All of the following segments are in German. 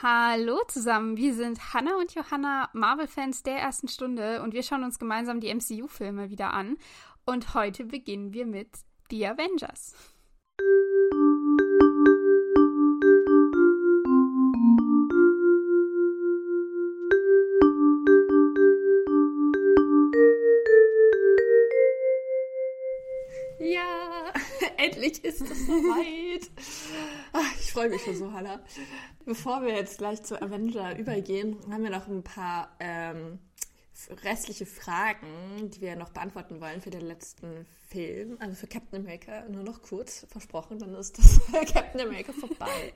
Hallo zusammen, wir sind Hannah und Johanna, Marvel-Fans der ersten Stunde und wir schauen uns gemeinsam die MCU-Filme wieder an. Und heute beginnen wir mit The Avengers. Ja, endlich ist es soweit. Freue mich schon so, Hannah. Bevor wir jetzt gleich zu Avenger übergehen, haben wir noch ein paar ähm, restliche Fragen, die wir noch beantworten wollen für den letzten Film. Also für Captain America nur noch kurz versprochen, dann ist das Captain America vorbei.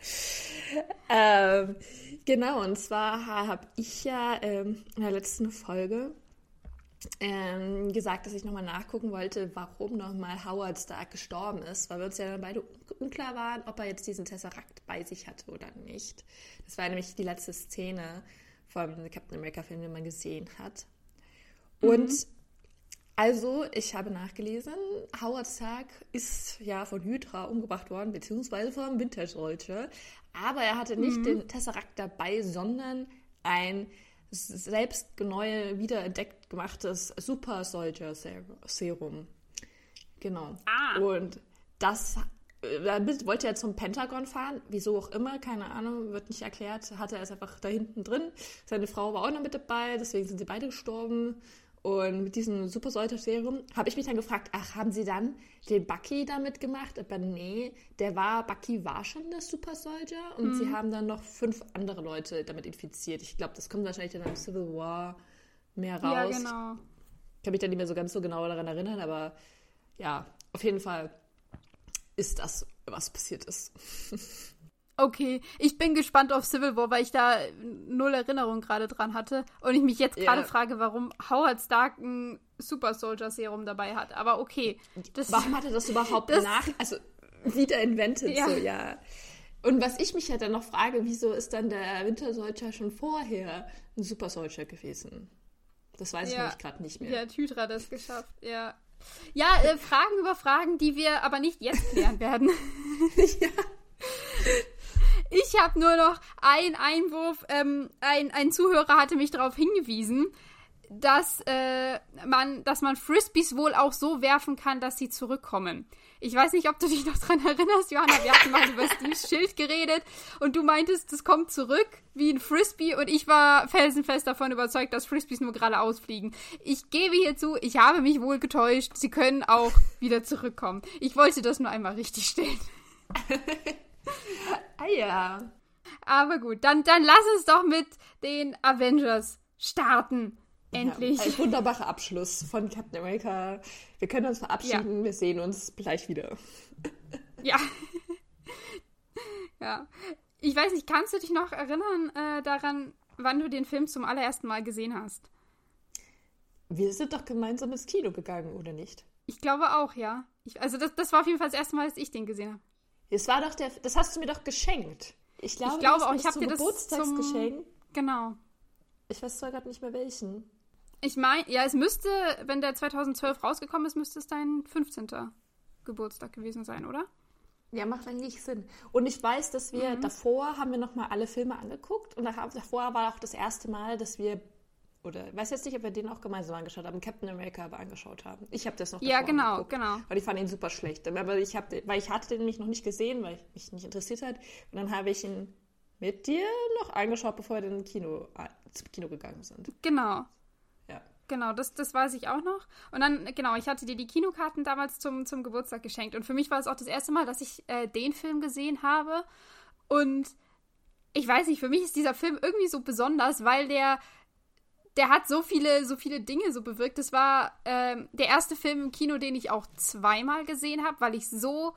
ähm, genau, und zwar habe ich ja ähm, in der letzten Folge ähm, gesagt, dass ich nochmal nachgucken wollte, warum nochmal Howard Stark gestorben ist, weil wir uns ja dann beide unklar waren, ob er jetzt diesen Tesseract bei sich hatte oder nicht. Das war nämlich die letzte Szene vom Captain America-Film, den man gesehen hat. Und mhm. also, ich habe nachgelesen, Howard Stark ist ja von Hydra umgebracht worden, beziehungsweise vom Winter Soldier. Aber er hatte nicht mhm. den Tesseract dabei, sondern ein selbst neu wiederentdeckt gemachtes Super Soldier Serum. Genau. Ah. Und das damit wollte er zum Pentagon fahren, wieso auch immer, keine Ahnung, wird nicht erklärt, hatte er es einfach da hinten drin. Seine Frau war auch noch mit dabei, deswegen sind sie beide gestorben. Und mit diesem Super Soldier Serum habe ich mich dann gefragt, ach, haben sie dann den Bucky damit gemacht? Aber nee, der war, Bucky war schon der Super Soldier und mhm. sie haben dann noch fünf andere Leute damit infiziert. Ich glaube, das kommt wahrscheinlich dann im Civil War mehr raus. Ja, genau. Ich kann mich dann nicht mehr so ganz so genau daran erinnern, aber ja, auf jeden Fall ist das, was passiert ist. Okay, ich bin gespannt auf Civil War, weil ich da null Erinnerung gerade dran hatte und ich mich jetzt gerade yeah. frage, warum Howard Stark ein Super Soldier Serum dabei hat. Aber okay. Das, warum hat er das überhaupt das, nach, also wieder invented ja. so, ja. Und was ich mich ja dann noch frage, wieso ist dann der Winter Soldier schon vorher ein Super Soldier gewesen? Das weiß ja. ich nämlich gerade nicht mehr. Ja, Hydra das geschafft, ja. Ja, äh, Fragen über Fragen, die wir aber nicht jetzt klären werden. ja. Ich habe nur noch einen Einwurf. Ähm, ein, ein Zuhörer hatte mich darauf hingewiesen, dass, äh, man, dass man Frisbees wohl auch so werfen kann, dass sie zurückkommen. Ich weiß nicht, ob du dich noch dran erinnerst, Johanna. Wir hatten mal über Steves Schild geredet und du meintest, das kommt zurück wie ein Frisbee und ich war felsenfest davon überzeugt, dass Frisbees nur geradeaus fliegen. Ich gebe hier zu, ich habe mich wohl getäuscht. Sie können auch wieder zurückkommen. Ich wollte das nur einmal richtig stellen. ah ja. Aber gut, dann, dann lass uns doch mit den Avengers starten. Endlich. Ja, ein wunderbarer Abschluss von Captain America. Wir können uns verabschieden. Ja. Wir sehen uns gleich wieder. Ja. ja. Ich weiß nicht, kannst du dich noch erinnern äh, daran, wann du den Film zum allerersten Mal gesehen hast? Wir sind doch gemeinsam ins Kino gegangen, oder nicht? Ich glaube auch, ja. Ich, also das, das war auf jeden Fall das erste Mal, dass ich den gesehen habe. Es war doch der, das hast du mir doch geschenkt. Ich glaube, ich glaube auch, ich habe dir das Geburtstagsgeschenk. Genau. Ich weiß zwar gerade nicht mehr welchen. Ich meine, ja, es müsste, wenn der 2012 rausgekommen ist, müsste es dein 15. Geburtstag gewesen sein, oder? Ja, macht eigentlich Sinn. Und ich weiß, dass wir mhm. davor haben wir nochmal alle Filme angeguckt und davor war auch das erste Mal, dass wir oder ich weiß jetzt nicht, ob wir den auch gemeinsam angeschaut haben, Captain America aber angeschaut haben. Ich habe das noch Ja, genau, angeguckt, genau. Weil ich fand ihn super schlecht. Aber ich habe, weil ich hatte den nämlich noch nicht gesehen, weil mich nicht interessiert hat. Und dann habe ich ihn mit dir noch angeschaut, bevor wir dann Kino, äh, zum Kino gegangen sind. Genau. Ja. Genau, das, das weiß ich auch noch. Und dann, genau, ich hatte dir die Kinokarten damals zum, zum Geburtstag geschenkt. Und für mich war es auch das erste Mal, dass ich äh, den Film gesehen habe. Und ich weiß nicht, für mich ist dieser Film irgendwie so besonders, weil der der hat so viele, so viele Dinge so bewirkt. Das war ähm, der erste Film im Kino, den ich auch zweimal gesehen habe, weil ich so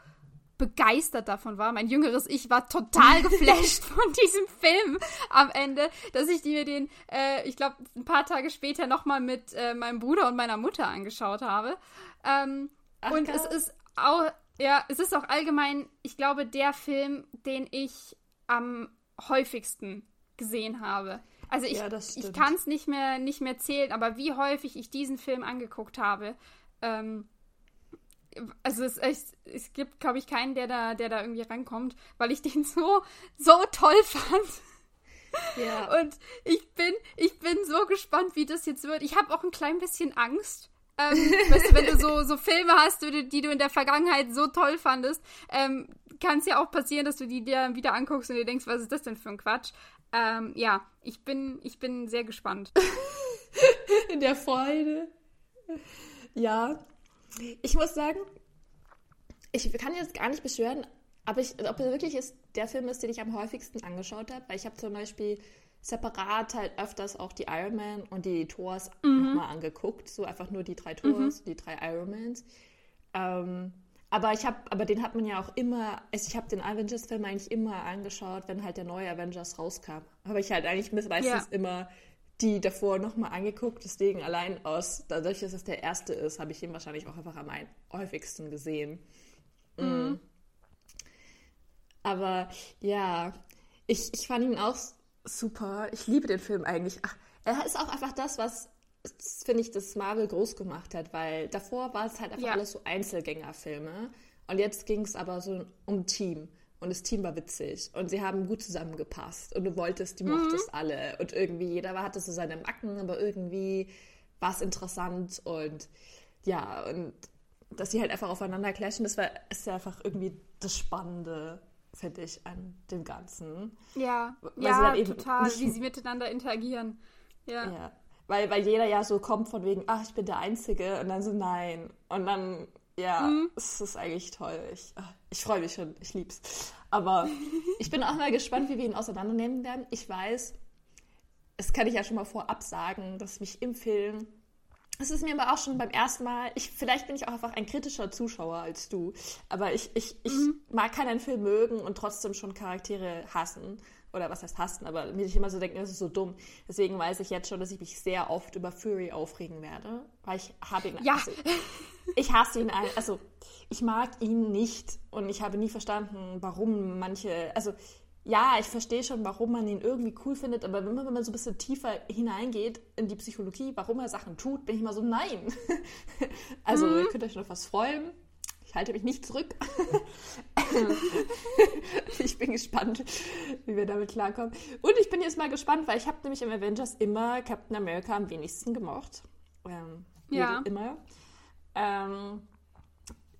begeistert davon war. Mein jüngeres Ich war total geflasht von diesem Film am Ende, dass ich mir den, äh, ich glaube, ein paar Tage später nochmal mit äh, meinem Bruder und meiner Mutter angeschaut habe. Ähm, Ach, und es ist auch, ja, es ist auch allgemein, ich glaube, der Film, den ich am häufigsten gesehen habe. Also ich, ja, ich kann es nicht mehr, nicht mehr zählen, aber wie häufig ich diesen Film angeguckt habe, ähm, also es, es, es gibt, glaube ich, keinen, der da, der da irgendwie rankommt, weil ich den so, so toll fand. Ja. Und ich bin, ich bin so gespannt, wie das jetzt wird. Ich habe auch ein klein bisschen Angst. Ähm, weißt du, wenn du so, so Filme hast, die, du in der Vergangenheit so toll fandest, ähm, kann es ja auch passieren, dass du die dir wieder anguckst und dir denkst, was ist das denn für ein Quatsch? Ähm, ja, ich bin, ich bin sehr gespannt. in der Freude. Ja. Ich muss sagen, ich kann jetzt gar nicht beschwören, aber ich, ob es wirklich ist, der Film ist, den ich am häufigsten angeschaut habe, weil ich habe zum Beispiel separat halt öfters auch die Iron Man und die Thors mhm. nochmal angeguckt. So einfach nur die drei Thors, mhm. die drei Ironmans. Ähm, aber ich habe, aber den hat man ja auch immer, also ich habe den Avengers-Film eigentlich immer angeschaut, wenn halt der neue Avengers rauskam. Habe ich halt eigentlich meistens ja. immer die davor nochmal angeguckt. Deswegen allein aus, dadurch, dass es der erste ist, habe ich ihn wahrscheinlich auch einfach am häufigsten gesehen. Mhm. Mm. Aber ja, ich, ich fand ihn auch super. Ich liebe den Film eigentlich. Ach, er ist auch einfach das, was, finde ich, das Marvel groß gemacht hat, weil davor war es halt einfach ja. alles so Einzelgängerfilme. Und jetzt ging es aber so um Team. Und das Team war witzig. Und sie haben gut zusammengepasst. Und du wolltest, die mhm. mochtest alle. Und irgendwie, jeder hatte so seine Macken, aber irgendwie war es interessant. Und ja, und dass sie halt einfach aufeinander clashen, das war, ist ja einfach irgendwie das Spannende finde ich, an dem Ganzen. Ja, weil ja, total, wie sie miteinander interagieren. Ja. ja. Weil, weil jeder ja so kommt von wegen, ach, ich bin der Einzige und dann so, nein. Und dann, ja, mhm. es ist eigentlich toll. Ich, ich freue mich schon, ich lieb's. Aber ich bin auch mal gespannt, wie wir ihn auseinandernehmen werden. Ich weiß, das kann ich ja schon mal vorab sagen, dass mich im Film es ist mir aber auch schon beim ersten Mal, ich, vielleicht bin ich auch einfach ein kritischer Zuschauer als du, aber ich, ich, ich mhm. mag keinen Film mögen und trotzdem schon Charaktere hassen. Oder was heißt hassen, aber mir ich immer so denken, das ist so dumm. Deswegen weiß ich jetzt schon, dass ich mich sehr oft über Fury aufregen werde, weil ich habe ihn. Ja. Also, ich hasse ihn, also ich mag ihn nicht und ich habe nie verstanden, warum manche, also ja, ich verstehe schon, warum man ihn irgendwie cool findet, aber wenn man, wenn man so ein bisschen tiefer hineingeht in die Psychologie, warum er Sachen tut, bin ich immer so, nein. also, mhm. ihr könnt euch noch was freuen. Ich halte mich nicht zurück. ich bin gespannt, wie wir damit klarkommen. Und ich bin jetzt mal gespannt, weil ich habe nämlich im Avengers immer Captain America am wenigsten gemocht. Ähm, ja. Immer. Ähm,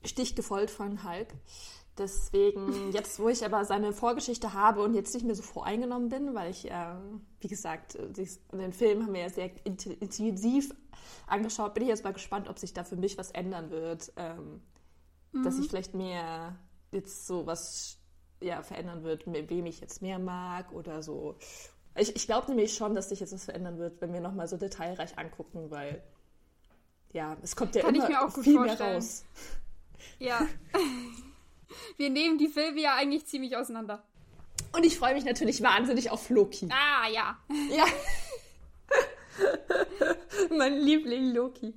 Stich gefolgt von Hulk. Deswegen, jetzt wo ich aber seine Vorgeschichte habe und jetzt nicht mehr so voreingenommen bin, weil ich, äh, wie gesagt, den Film haben wir ja sehr intensiv angeschaut, bin ich jetzt mal gespannt, ob sich da für mich was ändern wird. Ähm, mhm. Dass sich vielleicht mehr jetzt so was ja, verändern wird, wem ich jetzt mehr mag oder so. Ich, ich glaube nämlich schon, dass sich jetzt was verändern wird, wenn wir nochmal so detailreich angucken, weil ja, es kommt ja Kann immer viel vorstellen. mehr raus. Ja. Wir nehmen die Filme ja eigentlich ziemlich auseinander. Und ich freue mich natürlich wahnsinnig auf Loki. Ah, ja. Ja. mein Liebling Loki.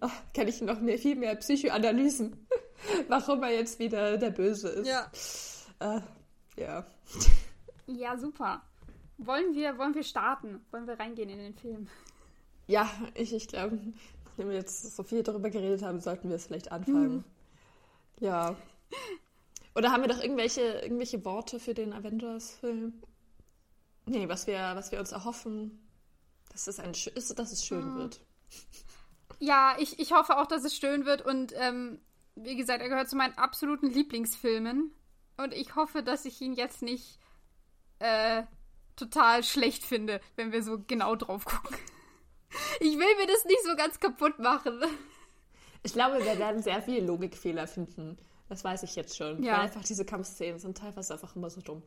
Oh, kann ich noch mehr, viel mehr Psychoanalysen, warum er jetzt wieder der Böse ist. Ja. Uh, ja. Ja, super. Wollen wir, wollen wir starten? Wollen wir reingehen in den Film? Ja, ich, ich glaube, nachdem wir jetzt so viel darüber geredet haben, sollten wir es vielleicht anfangen. Mhm. Ja. Oder haben wir doch irgendwelche, irgendwelche Worte für den Avengers-Film? Nee, was wir, was wir uns erhoffen, dass es, ein, dass es schön mhm. wird. Ja, ich, ich hoffe auch, dass es schön wird. Und ähm, wie gesagt, er gehört zu meinen absoluten Lieblingsfilmen. Und ich hoffe, dass ich ihn jetzt nicht äh, total schlecht finde, wenn wir so genau drauf gucken. Ich will mir das nicht so ganz kaputt machen. Ich glaube, wir werden sehr viele Logikfehler finden. Das weiß ich jetzt schon. Ja. Weil einfach diese Kampfszenen sind teilweise einfach immer so dumm.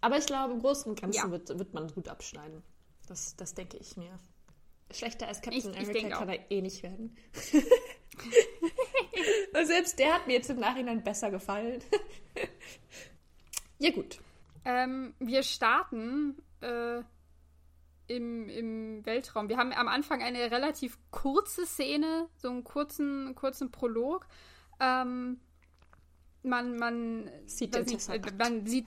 Aber ich glaube, im Großen und Ganzen ja. wird, wird man gut abschneiden. Das, das denke ich mir. Schlechter als Captain ich, America ich kann er eh nicht werden. und selbst der hat mir jetzt im Nachhinein besser gefallen. ja, gut. Ähm, wir starten äh, im, im Weltraum. Wir haben am Anfang eine relativ kurze Szene, so einen kurzen, kurzen Prolog. Ähm, man, man sieht den Tesseract. Man sieht,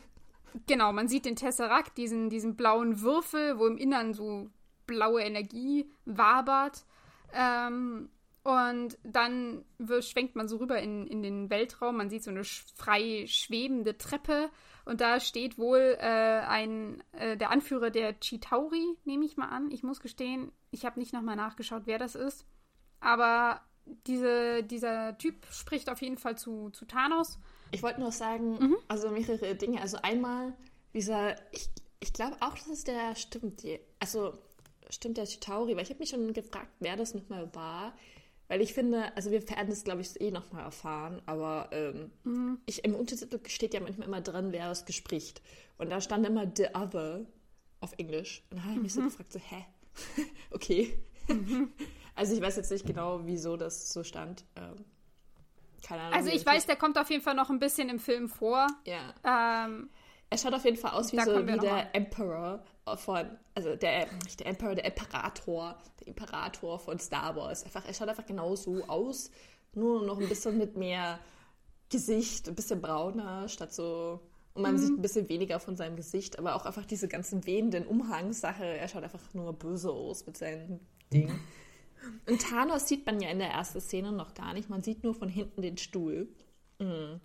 genau, man sieht den Tesseract, diesen, diesen blauen Würfel, wo im Innern so blaue Energie wabert. Ähm, und dann wird, schwenkt man so rüber in, in den Weltraum. Man sieht so eine frei schwebende Treppe. Und da steht wohl äh, ein, äh, der Anführer der Chitauri, nehme ich mal an. Ich muss gestehen, ich habe nicht nochmal nachgeschaut, wer das ist. Aber diese, dieser Typ spricht auf jeden Fall zu, zu Thanos. Ich wollte nur sagen, mhm. also mehrere Dinge. Also einmal dieser, ich, ich glaube auch, dass es der stimmt. Die, also stimmt der Chitauri, weil ich habe mich schon gefragt, wer das nochmal war. Weil ich finde, also wir werden das, glaube ich, eh nochmal erfahren, aber ähm, mhm. ich, im Untertitel steht ja manchmal immer drin, wer es gespricht. Und da stand immer The Other auf Englisch. Und da habe ich mich so mhm. gefragt, so, hä? okay. Mhm. Also ich weiß jetzt nicht genau, wieso das so stand. Ähm, keine Ahnung. Also ich weiß, der kommt auf jeden Fall noch ein bisschen im Film vor. Ja. Ähm, er schaut auf jeden Fall aus wie so wie der Emperor von, also der, nicht der Emperor, der Imperator, der Imperator von Star Wars. Einfach, er schaut einfach genauso aus, nur noch ein bisschen mit mehr Gesicht, ein bisschen brauner, statt so und man mhm. sieht ein bisschen weniger von seinem Gesicht, aber auch einfach diese ganzen wehenden Umhangssache. Er schaut einfach nur böse aus mit seinen Dingen. Und Thanos sieht man ja in der ersten Szene noch gar nicht. Man sieht nur von hinten den Stuhl. Mhm.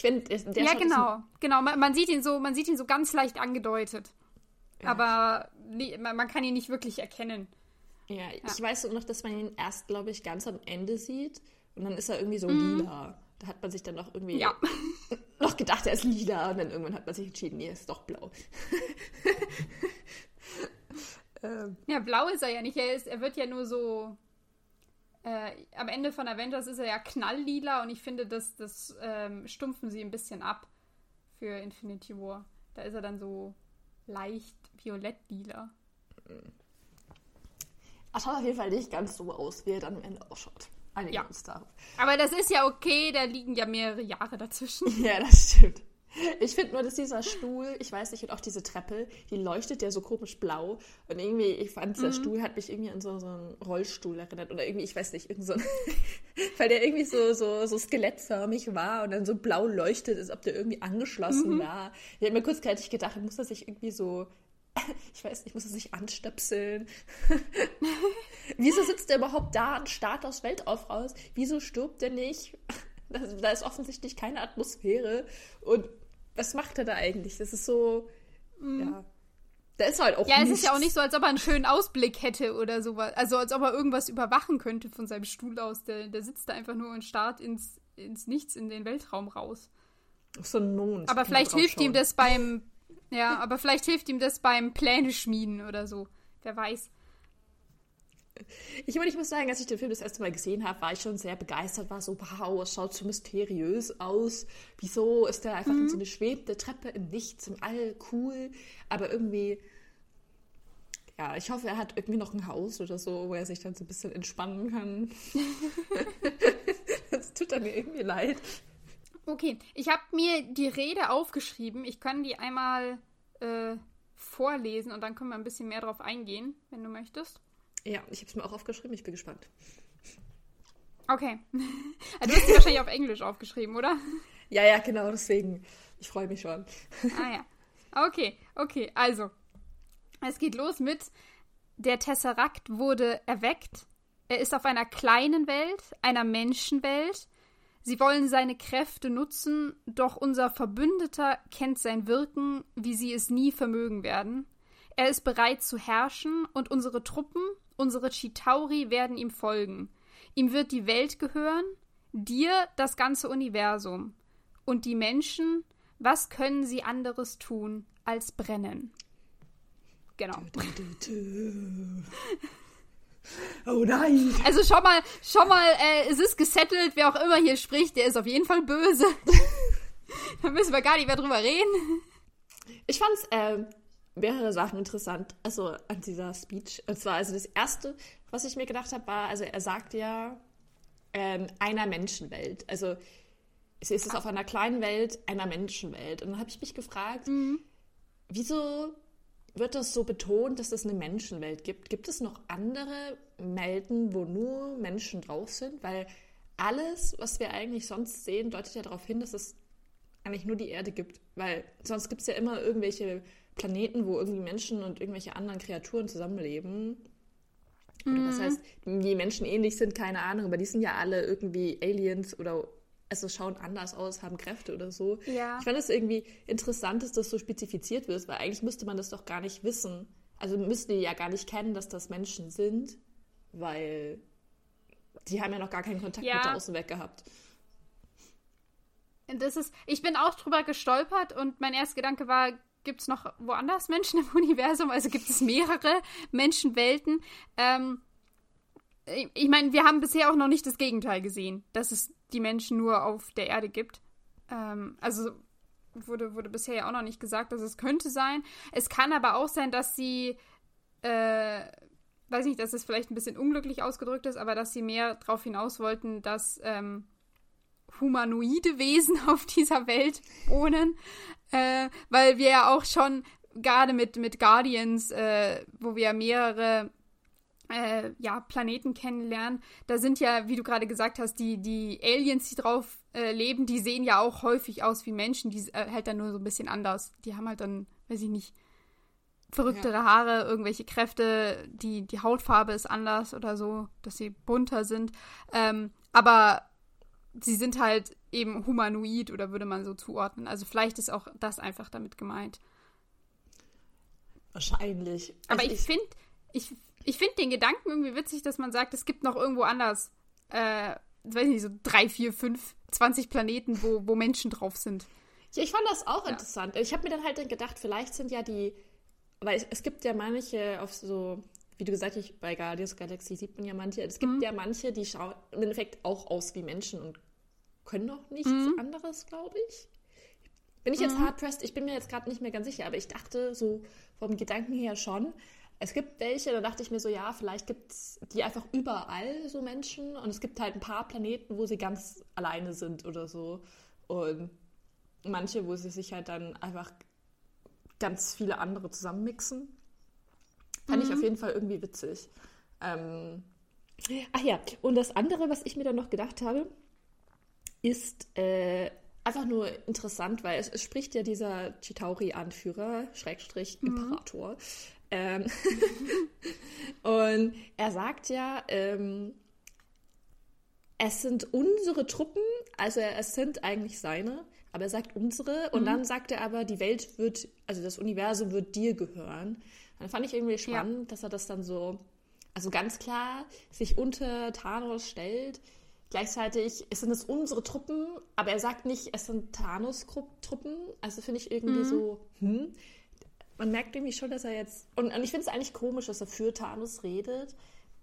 Ich finde, der Ja, genau. Genau, man, man, sieht ihn so, man sieht ihn so ganz leicht angedeutet. Ja. Aber man, man, kann ihn nicht wirklich erkennen. Ja, ja, ich weiß noch, dass man ihn erst, glaube ich, ganz am Ende sieht. Und dann ist er irgendwie so mhm. lila. Da hat man sich dann noch irgendwie ja. noch gedacht, er ist lila. Und dann irgendwann hat man sich entschieden, nee, er ist doch blau. ähm. Ja, blau ist er ja nicht. Er, ist, er wird ja nur so äh, am Ende von Avengers ist er ja knalllila und ich finde, das, das ähm, stumpfen sie ein bisschen ab für Infinity War. Da ist er dann so leicht violett-lila. Er schaut auf jeden Fall nicht ganz so aus, wie er dann am Ende ausschaut. Einigen ja. uns darauf. Aber das ist ja okay, da liegen ja mehrere Jahre dazwischen. Ja, das stimmt. Ich finde nur, dass dieser Stuhl, ich weiß nicht, und auch diese Treppe, die leuchtet ja so komisch blau. Und irgendwie, ich fand, dieser mhm. Stuhl hat mich irgendwie an so, so einen Rollstuhl erinnert. Oder irgendwie, ich weiß nicht, irgend so, weil der irgendwie so, so, so skelettförmig war und dann so blau leuchtet, als ob der irgendwie angeschlossen mhm. war. Ich habe mir kurzzeitig gedacht, muss er sich irgendwie so ich weiß nicht, muss er sich anstöpseln? Wieso sitzt er überhaupt da und starrt aus Weltauf raus? Wieso stirbt er nicht? Da ist offensichtlich keine Atmosphäre. Und was macht er da eigentlich? Das ist so, mm. ja. Da ist halt auch Ja, nichts. es ist ja auch nicht so, als ob er einen schönen Ausblick hätte oder sowas. Also als ob er irgendwas überwachen könnte von seinem Stuhl aus. Der, der sitzt da einfach nur und starrt ins, ins Nichts, in den Weltraum raus. So ein Mond. Aber vielleicht hilft schauen. ihm das beim. Ja, aber vielleicht hilft ihm das beim Pläne schmieden oder so. Wer weiß. Ich, meine, ich muss sagen, als ich den Film das erste Mal gesehen habe, war ich schon sehr begeistert, war so, wow, es schaut so mysteriös aus. Wieso ist der einfach mhm. in so eine schwebende Treppe im Nichts, im All, cool. Aber irgendwie, ja, ich hoffe, er hat irgendwie noch ein Haus oder so, wo er sich dann so ein bisschen entspannen kann. das tut er mir irgendwie leid. Okay, ich habe mir die Rede aufgeschrieben. Ich kann die einmal äh, vorlesen und dann können wir ein bisschen mehr drauf eingehen, wenn du möchtest. Ja, ich habe es mir auch aufgeschrieben. Ich bin gespannt. Okay. Also, du hast sie wahrscheinlich auf Englisch aufgeschrieben, oder? Ja, ja, genau, deswegen. Ich freue mich schon. Ah ja. Okay, okay, also. Es geht los mit Der Tesserakt wurde erweckt. Er ist auf einer kleinen Welt, einer Menschenwelt. Sie wollen seine Kräfte nutzen, doch unser Verbündeter kennt sein Wirken, wie sie es nie vermögen werden. Er ist bereit zu herrschen und unsere Truppen Unsere Chitauri werden ihm folgen. Ihm wird die Welt gehören, dir das ganze Universum. Und die Menschen, was können sie anderes tun als brennen? Genau. Oh nein! Also schon mal, schon mal, äh, es ist gesettelt, wer auch immer hier spricht, der ist auf jeden Fall böse. da müssen wir gar nicht mehr drüber reden. Ich fand's äh, mehrere Sachen interessant, also an dieser Speech. Und zwar, also das erste, was ich mir gedacht habe, war, also er sagt ja ähm, einer Menschenwelt. Also es ist es auf einer kleinen Welt, einer Menschenwelt. Und dann habe ich mich gefragt, mhm. wieso wird das so betont, dass es eine Menschenwelt gibt? Gibt es noch andere Welten, wo nur Menschen drauf sind? Weil alles, was wir eigentlich sonst sehen, deutet ja darauf hin, dass es eigentlich nur die Erde gibt. Weil sonst gibt es ja immer irgendwelche Planeten, wo irgendwie Menschen und irgendwelche anderen Kreaturen zusammenleben. Mhm. Das heißt, die Menschen ähnlich sind, keine Ahnung, aber die sind ja alle irgendwie Aliens oder also schauen anders aus, haben Kräfte oder so. Ja. Ich fand es irgendwie interessant, dass das so spezifiziert wird, weil eigentlich müsste man das doch gar nicht wissen. Also müssten die ja gar nicht kennen, dass das Menschen sind, weil die haben ja noch gar keinen Kontakt ja. mit der Außenwelt gehabt. Das ist, ich bin auch drüber gestolpert und mein erster Gedanke war, gibt es noch woanders Menschen im Universum? Also gibt es mehrere Menschenwelten? Ähm, ich meine, wir haben bisher auch noch nicht das Gegenteil gesehen, dass es die Menschen nur auf der Erde gibt. Ähm, also wurde, wurde bisher ja auch noch nicht gesagt, dass es könnte sein. Es kann aber auch sein, dass sie, äh, weiß nicht, dass es vielleicht ein bisschen unglücklich ausgedrückt ist, aber dass sie mehr darauf hinaus wollten, dass ähm, humanoide Wesen auf dieser Welt wohnen. Äh, weil wir ja auch schon gerade mit, mit Guardians, äh, wo wir mehrere äh, ja, Planeten kennenlernen. Da sind ja, wie du gerade gesagt hast, die, die Aliens, die drauf äh, leben, die sehen ja auch häufig aus wie Menschen, die halt dann nur so ein bisschen anders. Die haben halt dann, weiß ich nicht, verrücktere ja. Haare, irgendwelche Kräfte, die, die Hautfarbe ist anders oder so, dass sie bunter sind. Ähm, aber sie sind halt eben humanoid oder würde man so zuordnen. Also vielleicht ist auch das einfach damit gemeint. Wahrscheinlich. Aber also ich, ich finde, ich, ich finde den Gedanken irgendwie witzig, dass man sagt, es gibt noch irgendwo anders, äh, weiß nicht, so drei, vier, fünf, zwanzig Planeten, wo, wo Menschen drauf sind. Ja, ich fand das auch ja. interessant. Ich habe mir dann halt gedacht, vielleicht sind ja die, weil es, es, gibt ja manche auf so, wie du gesagt hast, bei Guardians Galaxy sieht man ja manche, es gibt mhm. ja manche, die schauen im Endeffekt auch aus wie Menschen und können noch nichts mhm. anderes, glaube ich. Bin ich jetzt mhm. hard-pressed? Ich bin mir jetzt gerade nicht mehr ganz sicher, aber ich dachte so vom Gedanken her schon. Es gibt welche, da dachte ich mir so, ja, vielleicht gibt es die einfach überall so Menschen und es gibt halt ein paar Planeten, wo sie ganz alleine sind oder so. Und manche, wo sie sich halt dann einfach ganz viele andere zusammenmixen. Fand mhm. ich auf jeden Fall irgendwie witzig. Ähm, ach ja, und das andere, was ich mir dann noch gedacht habe, ist äh, einfach nur interessant, weil es, es spricht ja dieser Chitauri-Anführer, Schrägstrich mhm. Imperator, ähm, und er sagt ja, ähm, es sind unsere Truppen, also es sind eigentlich seine, aber er sagt unsere und mhm. dann sagt er aber, die Welt wird, also das Universum wird dir gehören. Dann fand ich irgendwie spannend, ja. dass er das dann so, also ganz klar sich unter Thanos stellt. Gleichzeitig sind es unsere Truppen, aber er sagt nicht, es sind Thanos-Truppen. Also finde ich irgendwie mhm. so, hm man merkt irgendwie schon, dass er jetzt. Und, und ich finde es eigentlich komisch, dass er für Thanos redet,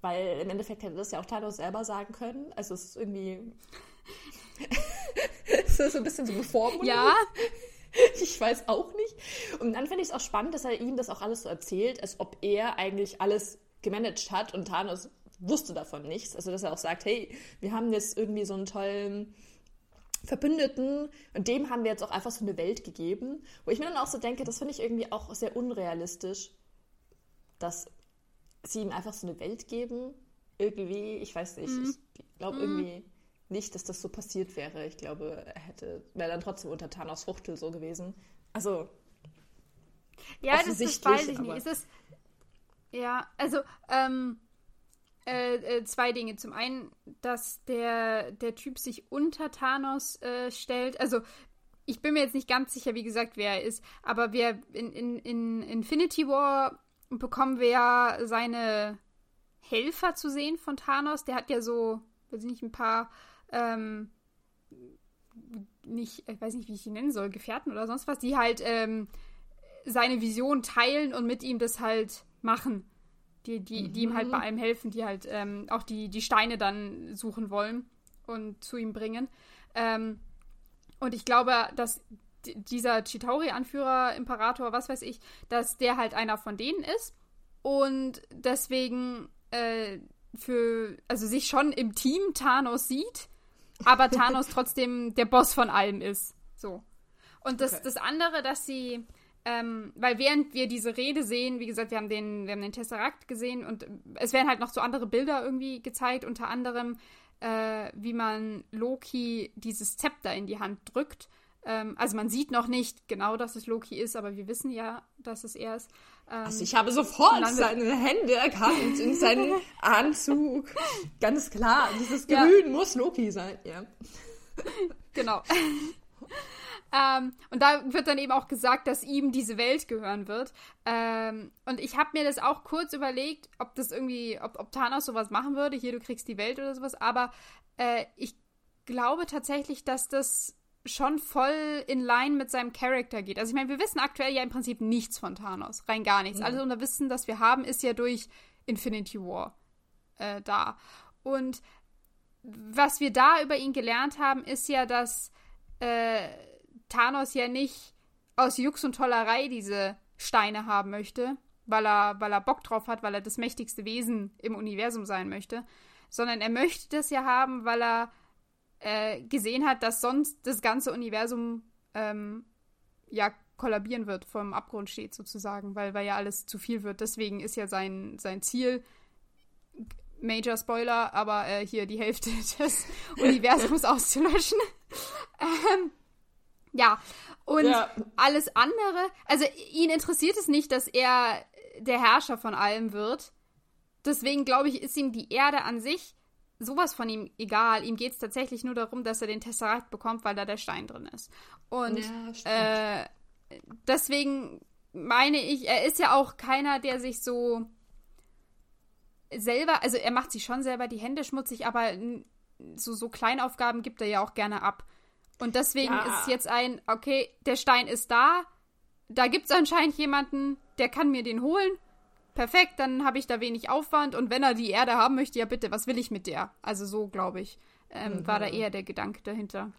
weil im Endeffekt hätte das ja auch Thanos selber sagen können. Also es ist irgendwie. es ist so ein bisschen so bevormundet. Ja. Ich weiß auch nicht. Und dann finde ich es auch spannend, dass er ihm das auch alles so erzählt, als ob er eigentlich alles gemanagt hat und Thanos wusste davon nichts. Also dass er auch sagt, hey, wir haben jetzt irgendwie so einen tollen Verbündeten und dem haben wir jetzt auch einfach so eine Welt gegeben, wo ich mir dann auch so denke, das finde ich irgendwie auch sehr unrealistisch, dass sie ihm einfach so eine Welt geben. Irgendwie, ich weiß nicht, mhm. ich glaube mhm. irgendwie nicht, dass das so passiert wäre. Ich glaube, er hätte, wäre dann trotzdem unter Thanos Fuchtel so gewesen. Also. Ja, das, das weiß ich nicht. Es ist, ja, also, ähm, äh, äh, zwei Dinge. Zum einen, dass der, der Typ sich unter Thanos äh, stellt. Also, ich bin mir jetzt nicht ganz sicher, wie gesagt, wer er ist, aber wir in, in, in Infinity War bekommen wir ja seine Helfer zu sehen von Thanos. Der hat ja so, weiß ich nicht, ein paar, ähm, nicht, ich weiß nicht, wie ich die nennen soll, Gefährten oder sonst was, die halt ähm, seine Vision teilen und mit ihm das halt machen die, die, mhm. die ihm halt bei mhm. allem helfen, die halt ähm, auch die, die Steine dann suchen wollen und zu ihm bringen. Ähm, und ich glaube, dass dieser Chitauri-Anführer, Imperator, was weiß ich, dass der halt einer von denen ist und deswegen äh, für, also sich schon im Team Thanos sieht, aber Thanos trotzdem der Boss von allem ist. So. Und das, okay. das andere, dass sie ähm, weil während wir diese Rede sehen, wie gesagt, wir haben den, wir haben den Tesseract gesehen und es werden halt noch so andere Bilder irgendwie gezeigt, unter anderem, äh, wie man Loki dieses Zepter in die Hand drückt. Ähm, also man sieht noch nicht genau, dass es Loki ist, aber wir wissen ja, dass es er ist. Ähm, also ich habe sofort seine Hände erkannt in seinem Anzug. Ganz klar, dieses Grün ja. muss Loki sein, ja. genau. Ähm, und da wird dann eben auch gesagt, dass ihm diese Welt gehören wird. Ähm, und ich habe mir das auch kurz überlegt, ob das irgendwie, ob, ob Thanos sowas machen würde. Hier, du kriegst die Welt oder sowas. Aber äh, ich glaube tatsächlich, dass das schon voll in line mit seinem Charakter geht. Also ich meine, wir wissen aktuell ja im Prinzip nichts von Thanos, rein gar nichts. Mhm. Alles unser Wissen, das wir haben, ist ja durch Infinity War äh, da. Und was wir da über ihn gelernt haben, ist ja, dass äh, Thanos ja nicht aus Jux und Tollerei diese Steine haben möchte, weil er, weil er Bock drauf hat, weil er das mächtigste Wesen im Universum sein möchte, sondern er möchte das ja haben, weil er äh, gesehen hat, dass sonst das ganze Universum ähm, ja kollabieren wird, vom Abgrund steht sozusagen, weil, weil ja alles zu viel wird. Deswegen ist ja sein, sein Ziel, Major Spoiler, aber äh, hier die Hälfte des Universums auszulöschen. ähm, ja, und ja. alles andere, also ihn interessiert es nicht, dass er der Herrscher von allem wird. Deswegen glaube ich, ist ihm die Erde an sich sowas von ihm egal. Ihm geht es tatsächlich nur darum, dass er den Tesseract bekommt, weil da der Stein drin ist. Und ja, äh, deswegen meine ich, er ist ja auch keiner, der sich so selber, also er macht sich schon selber die Hände schmutzig, aber so, so Kleinaufgaben gibt er ja auch gerne ab. Und deswegen ja. ist es jetzt ein, okay, der Stein ist da, da gibt es anscheinend jemanden, der kann mir den holen. Perfekt, dann habe ich da wenig Aufwand. Und wenn er die Erde haben möchte, ja bitte, was will ich mit der? Also so, glaube ich, ähm, mhm. war da eher der Gedanke dahinter.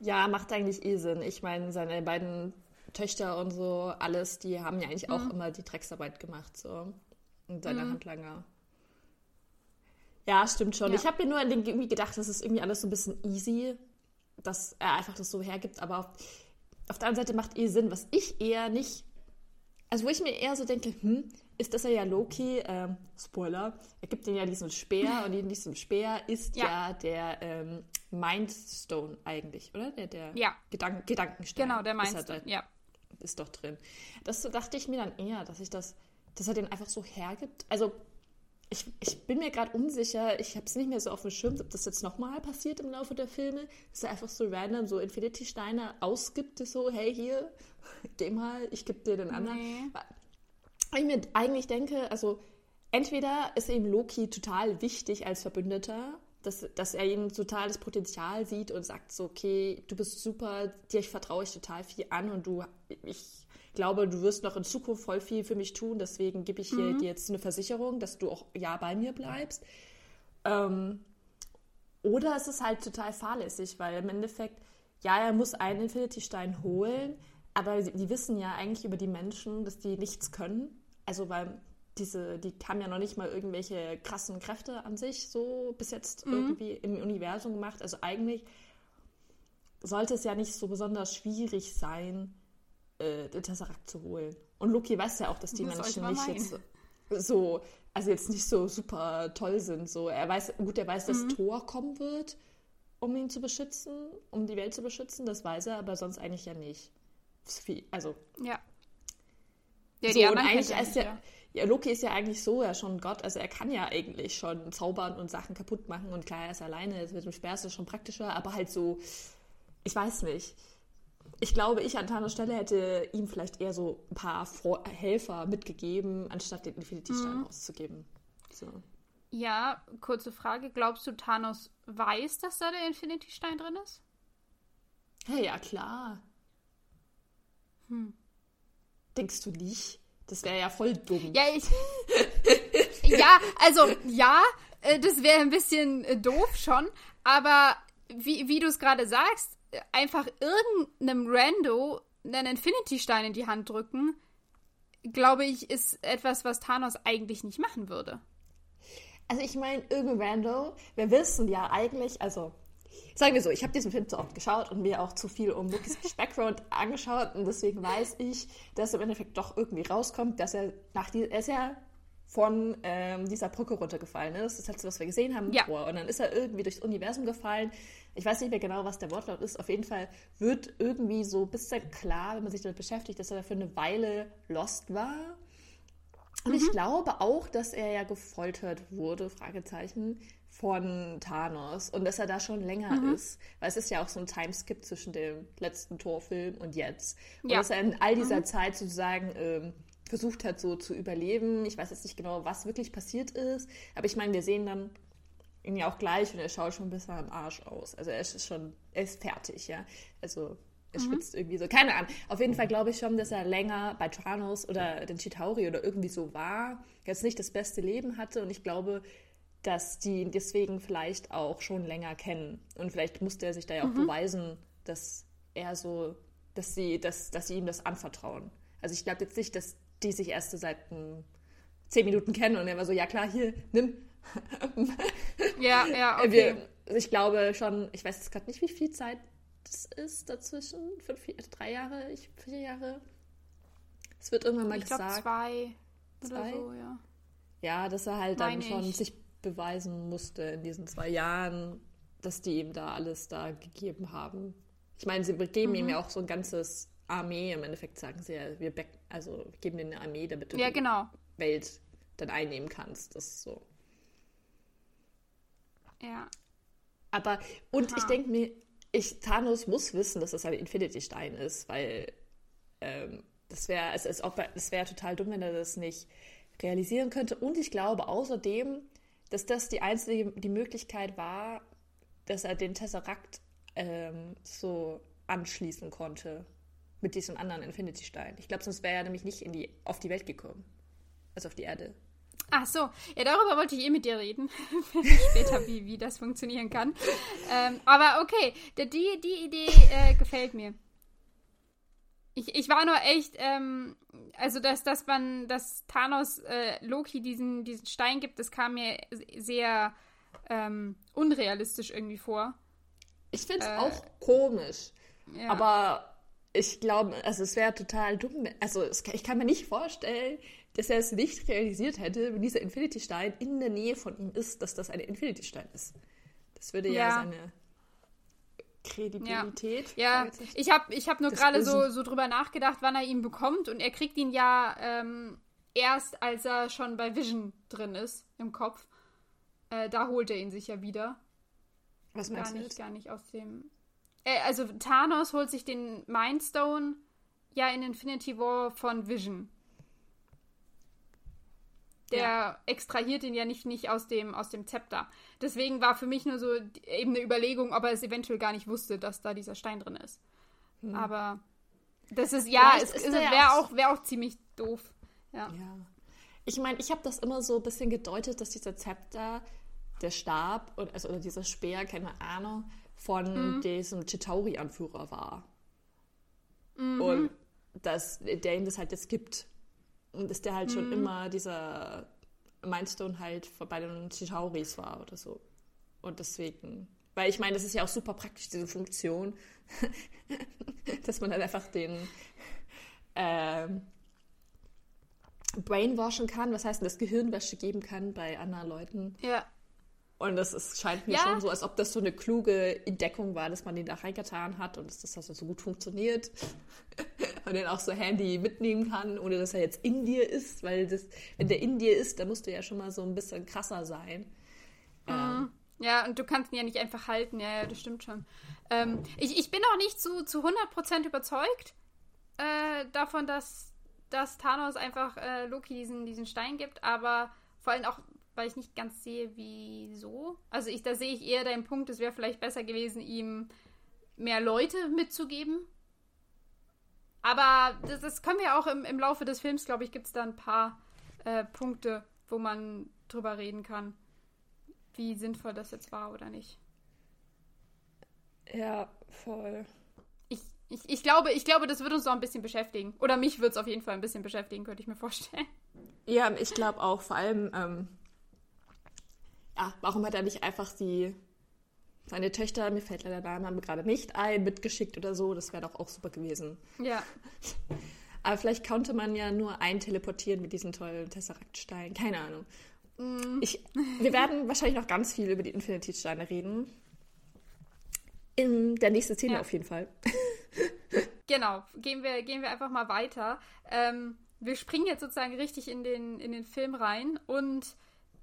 Ja, macht eigentlich eh Sinn. Ich meine, seine beiden Töchter und so, alles, die haben ja eigentlich mhm. auch immer die Drecksarbeit gemacht, so. Und seine mhm. Handlanger. Ja, stimmt schon. Ja. Ich habe mir nur irgendwie gedacht, das ist irgendwie alles so ein bisschen easy, dass er einfach das so hergibt. Aber auf, auf der anderen Seite macht eh Sinn, was ich eher nicht. Also, wo ich mir eher so denke, hm, ist, dass er ja Loki, ähm, Spoiler, er gibt ihm ja diesen Speer und in diesem Speer ist ja, ja der ähm, Mindstone eigentlich, oder? Der, der ja. Gedank Gedankenstein. Genau, der Mindstone, ist ja. Ist doch drin. Das dachte ich mir dann eher, dass ich das, dass er den einfach so hergibt. Also, ich, ich bin mir gerade unsicher, ich habe es nicht mehr so auf dem Schirm, ob das jetzt nochmal passiert im Laufe der Filme, dass er einfach so random so Infinity-Steine ausgibt, so, hey, hier, geh mal, ich gebe dir den anderen. Nee. Ich mir eigentlich denke, also entweder ist ihm Loki total wichtig als Verbündeter, dass, dass er ihm totales Potenzial sieht und sagt so, okay, du bist super, dir vertraue ich total viel an und du, ich glaube, du wirst noch in Zukunft voll viel für mich tun, deswegen gebe ich mhm. dir jetzt eine Versicherung, dass du auch ja bei mir bleibst. Ähm, oder es ist halt total fahrlässig, weil im Endeffekt, ja, er muss einen Infinity-Stein holen, aber die wissen ja eigentlich über die Menschen, dass die nichts können. Also, weil diese, die haben ja noch nicht mal irgendwelche krassen Kräfte an sich so bis jetzt mhm. irgendwie im Universum gemacht. Also eigentlich sollte es ja nicht so besonders schwierig sein, äh, den Tesseract zu holen. Und Loki weiß ja auch, dass die das Menschen nicht jetzt so, also jetzt nicht so super toll sind. So, er weiß, gut, er weiß, dass mhm. Thor kommen wird, um ihn zu beschützen, um die Welt zu beschützen, das weiß er, aber sonst eigentlich ja nicht. Also. Ja. Ja, so, und eigentlich ist ja, ja, ja, Loki ist ja eigentlich so ja schon Gott, also er kann ja eigentlich schon zaubern und Sachen kaputt machen und klar, er ist alleine, mit dem Speer ist schon praktischer, aber halt so, ich weiß nicht ich glaube, ich an Thanos Stelle hätte ihm vielleicht eher so ein paar Helfer mitgegeben, anstatt den Infinity-Stein mhm. auszugeben. So. Ja, kurze Frage. Glaubst du, Thanos weiß, dass da der Infinity-Stein drin ist? Ja, ja, klar. Hm. Denkst du nicht? Das wäre ja voll dumm. Ja, ich. ja, also, ja, äh, das wäre ein bisschen äh, doof schon, aber wie, wie du es gerade sagst, einfach irgendeinem Rando einen Infinity-Stein in die Hand drücken, glaube ich, ist etwas, was Thanos eigentlich nicht machen würde. Also ich meine, irgendein Rando, wir wissen ja eigentlich, also sagen wir so, ich habe diesen Film zu oft geschaut und mir auch zu viel um Lukis Background angeschaut und deswegen weiß ich, dass im Endeffekt doch irgendwie rauskommt, dass er nach die, er ist ja von ähm, dieser Brücke runtergefallen ist. Das letzte, was wir gesehen haben, ja. Und dann ist er irgendwie durchs Universum gefallen. Ich weiß nicht mehr genau, was der Wortlaut ist. Auf jeden Fall wird irgendwie so ein bisschen klar, wenn man sich damit beschäftigt, dass er für eine Weile lost war. Und mhm. ich glaube auch, dass er ja gefoltert wurde, Fragezeichen, von Thanos und dass er da schon länger mhm. ist, weil es ist ja auch so ein Timeskip zwischen dem letzten Torfilm und jetzt. Und ja. dass er in all dieser mhm. Zeit sozusagen ähm, versucht hat, so zu überleben. Ich weiß jetzt nicht genau, was wirklich passiert ist, aber ich meine, wir sehen dann ihn ja auch gleich und er schaut schon ein bisschen am Arsch aus. Also er ist schon, er ist fertig, ja. Also er mhm. schwitzt irgendwie so. Keine Ahnung. Auf jeden Fall glaube ich schon, dass er länger bei Tranos oder den Chitauri oder irgendwie so war, jetzt nicht das beste Leben hatte und ich glaube, dass die ihn deswegen vielleicht auch schon länger kennen. Und vielleicht musste er sich da ja auch mhm. beweisen, dass er so, dass sie, dass, dass sie ihm das anvertrauen. Also ich glaube jetzt nicht, dass die sich erst so seit um, zehn Minuten kennen und er war so, ja klar, hier, nimm. ja, ja, okay. Wir, also ich glaube schon, ich weiß jetzt gerade nicht, wie viel Zeit das ist dazwischen. Fünf, vier, drei Jahre, ich, vier Jahre. Es wird irgendwann mal ich gesagt. Glaub, zwei, zwei oder so, ja. Ja, dass er halt Meine dann schon ich. sich beweisen musste in diesen zwei Jahren, dass die ihm da alles da gegeben haben. Ich meine, sie geben mhm. ihm ja auch so ein ganzes Armee. Im Endeffekt sagen sie ja, wir also geben dir eine Armee, damit du ja, genau. die Welt dann einnehmen kannst. Das ist so. Ja. Aber, und Aha. ich denke mir, ich, Thanos muss wissen, dass das ein Infinity-Stein ist, weil ähm, das wäre es, es, es wär total dumm, wenn er das nicht realisieren könnte. Und ich glaube außerdem, dass das die einzige die Möglichkeit war, dass er den Tesseract ähm, so anschließen konnte mit diesem anderen Infinity-Stein. Ich glaube, sonst wäre er nämlich nicht in die, auf die Welt gekommen. Also auf die Erde. Ach so, ja, darüber wollte ich eh mit dir reden. Später, wie, wie das funktionieren kann. Ähm, aber okay, die, die Idee äh, gefällt mir. Ich, ich war nur echt, ähm, also dass, dass man, dass Thanos äh, Loki diesen, diesen Stein gibt, das kam mir sehr ähm, unrealistisch irgendwie vor. Ich finde es äh, auch komisch. Ja. Aber ich glaube, also es wäre total dumm. Also es, ich kann mir nicht vorstellen, dass er es nicht realisiert hätte, wenn dieser Infinity-Stein in der Nähe von ihm ist, dass das ein Infinity-Stein ist. Das würde ja, ja seine Kredibilität. Ja, ja. ich habe ich hab nur gerade so, so drüber nachgedacht, wann er ihn bekommt. Und er kriegt ihn ja ähm, erst, als er schon bei Vision drin ist, im Kopf. Äh, da holt er ihn sich ja wieder. Was meinst gar du? Nicht, gar nicht aus dem äh, also Thanos holt sich den Mindstone ja in Infinity War von Vision. Der ja. extrahiert ihn ja nicht, nicht aus, dem, aus dem Zepter. Deswegen war für mich nur so eben eine Überlegung, ob er es eventuell gar nicht wusste, dass da dieser Stein drin ist. Hm. Aber das ist, ja, es, es wäre auch, wär auch ziemlich doof. Ja. ja. Ich meine, ich habe das immer so ein bisschen gedeutet, dass dieser Zepter, der Stab, also, oder dieser Speer, keine Ahnung, von mhm. diesem Chitauri-Anführer war. Mhm. Und dass der ihm das halt jetzt gibt. Und dass der halt mhm. schon immer dieser Mindstone halt bei den Chitauris war oder so. Und deswegen, weil ich meine, das ist ja auch super praktisch, diese Funktion, dass man dann einfach den ähm, brainwashen kann, was heißt denn das Gehirnwäsche geben kann bei anderen Leuten. Ja. Und es ist, scheint mir ja. schon so, als ob das so eine kluge Entdeckung war, dass man den da reingetan hat und dass das also so gut funktioniert. und den auch so handy mitnehmen kann, ohne dass er jetzt in dir ist, weil das, wenn der in dir ist, dann musst du ja schon mal so ein bisschen krasser sein. Mhm. Ähm. Ja, und du kannst ihn ja nicht einfach halten. Ja, ja das stimmt schon. Ähm, ich, ich bin auch nicht zu, zu 100% überzeugt äh, davon, dass, dass Thanos einfach äh, Loki diesen, diesen Stein gibt, aber vor allem auch, weil ich nicht ganz sehe, wieso. Also ich, da sehe ich eher deinen Punkt, es wäre vielleicht besser gewesen, ihm mehr Leute mitzugeben. Aber das, das können wir auch im, im Laufe des Films, glaube ich, gibt es da ein paar äh, Punkte, wo man drüber reden kann, wie sinnvoll das jetzt war oder nicht. Ja, voll. Ich, ich, ich, glaube, ich glaube, das wird uns noch ein bisschen beschäftigen. Oder mich wird es auf jeden Fall ein bisschen beschäftigen, könnte ich mir vorstellen. Ja, ich glaube auch, vor allem, ähm, ja, warum hat er nicht einfach die, seine Töchter, mir fällt leider der Name gerade nicht ein, mitgeschickt oder so? Das wäre doch auch super gewesen. Ja. Aber vielleicht konnte man ja nur ein teleportieren mit diesem tollen Tesseract-Stein. Keine Ahnung. Mm. Ich, wir werden wahrscheinlich noch ganz viel über die Infinity-Steine reden. In der nächsten Szene ja. auf jeden Fall. genau, gehen wir, gehen wir einfach mal weiter. Ähm, wir springen jetzt sozusagen richtig in den, in den Film rein und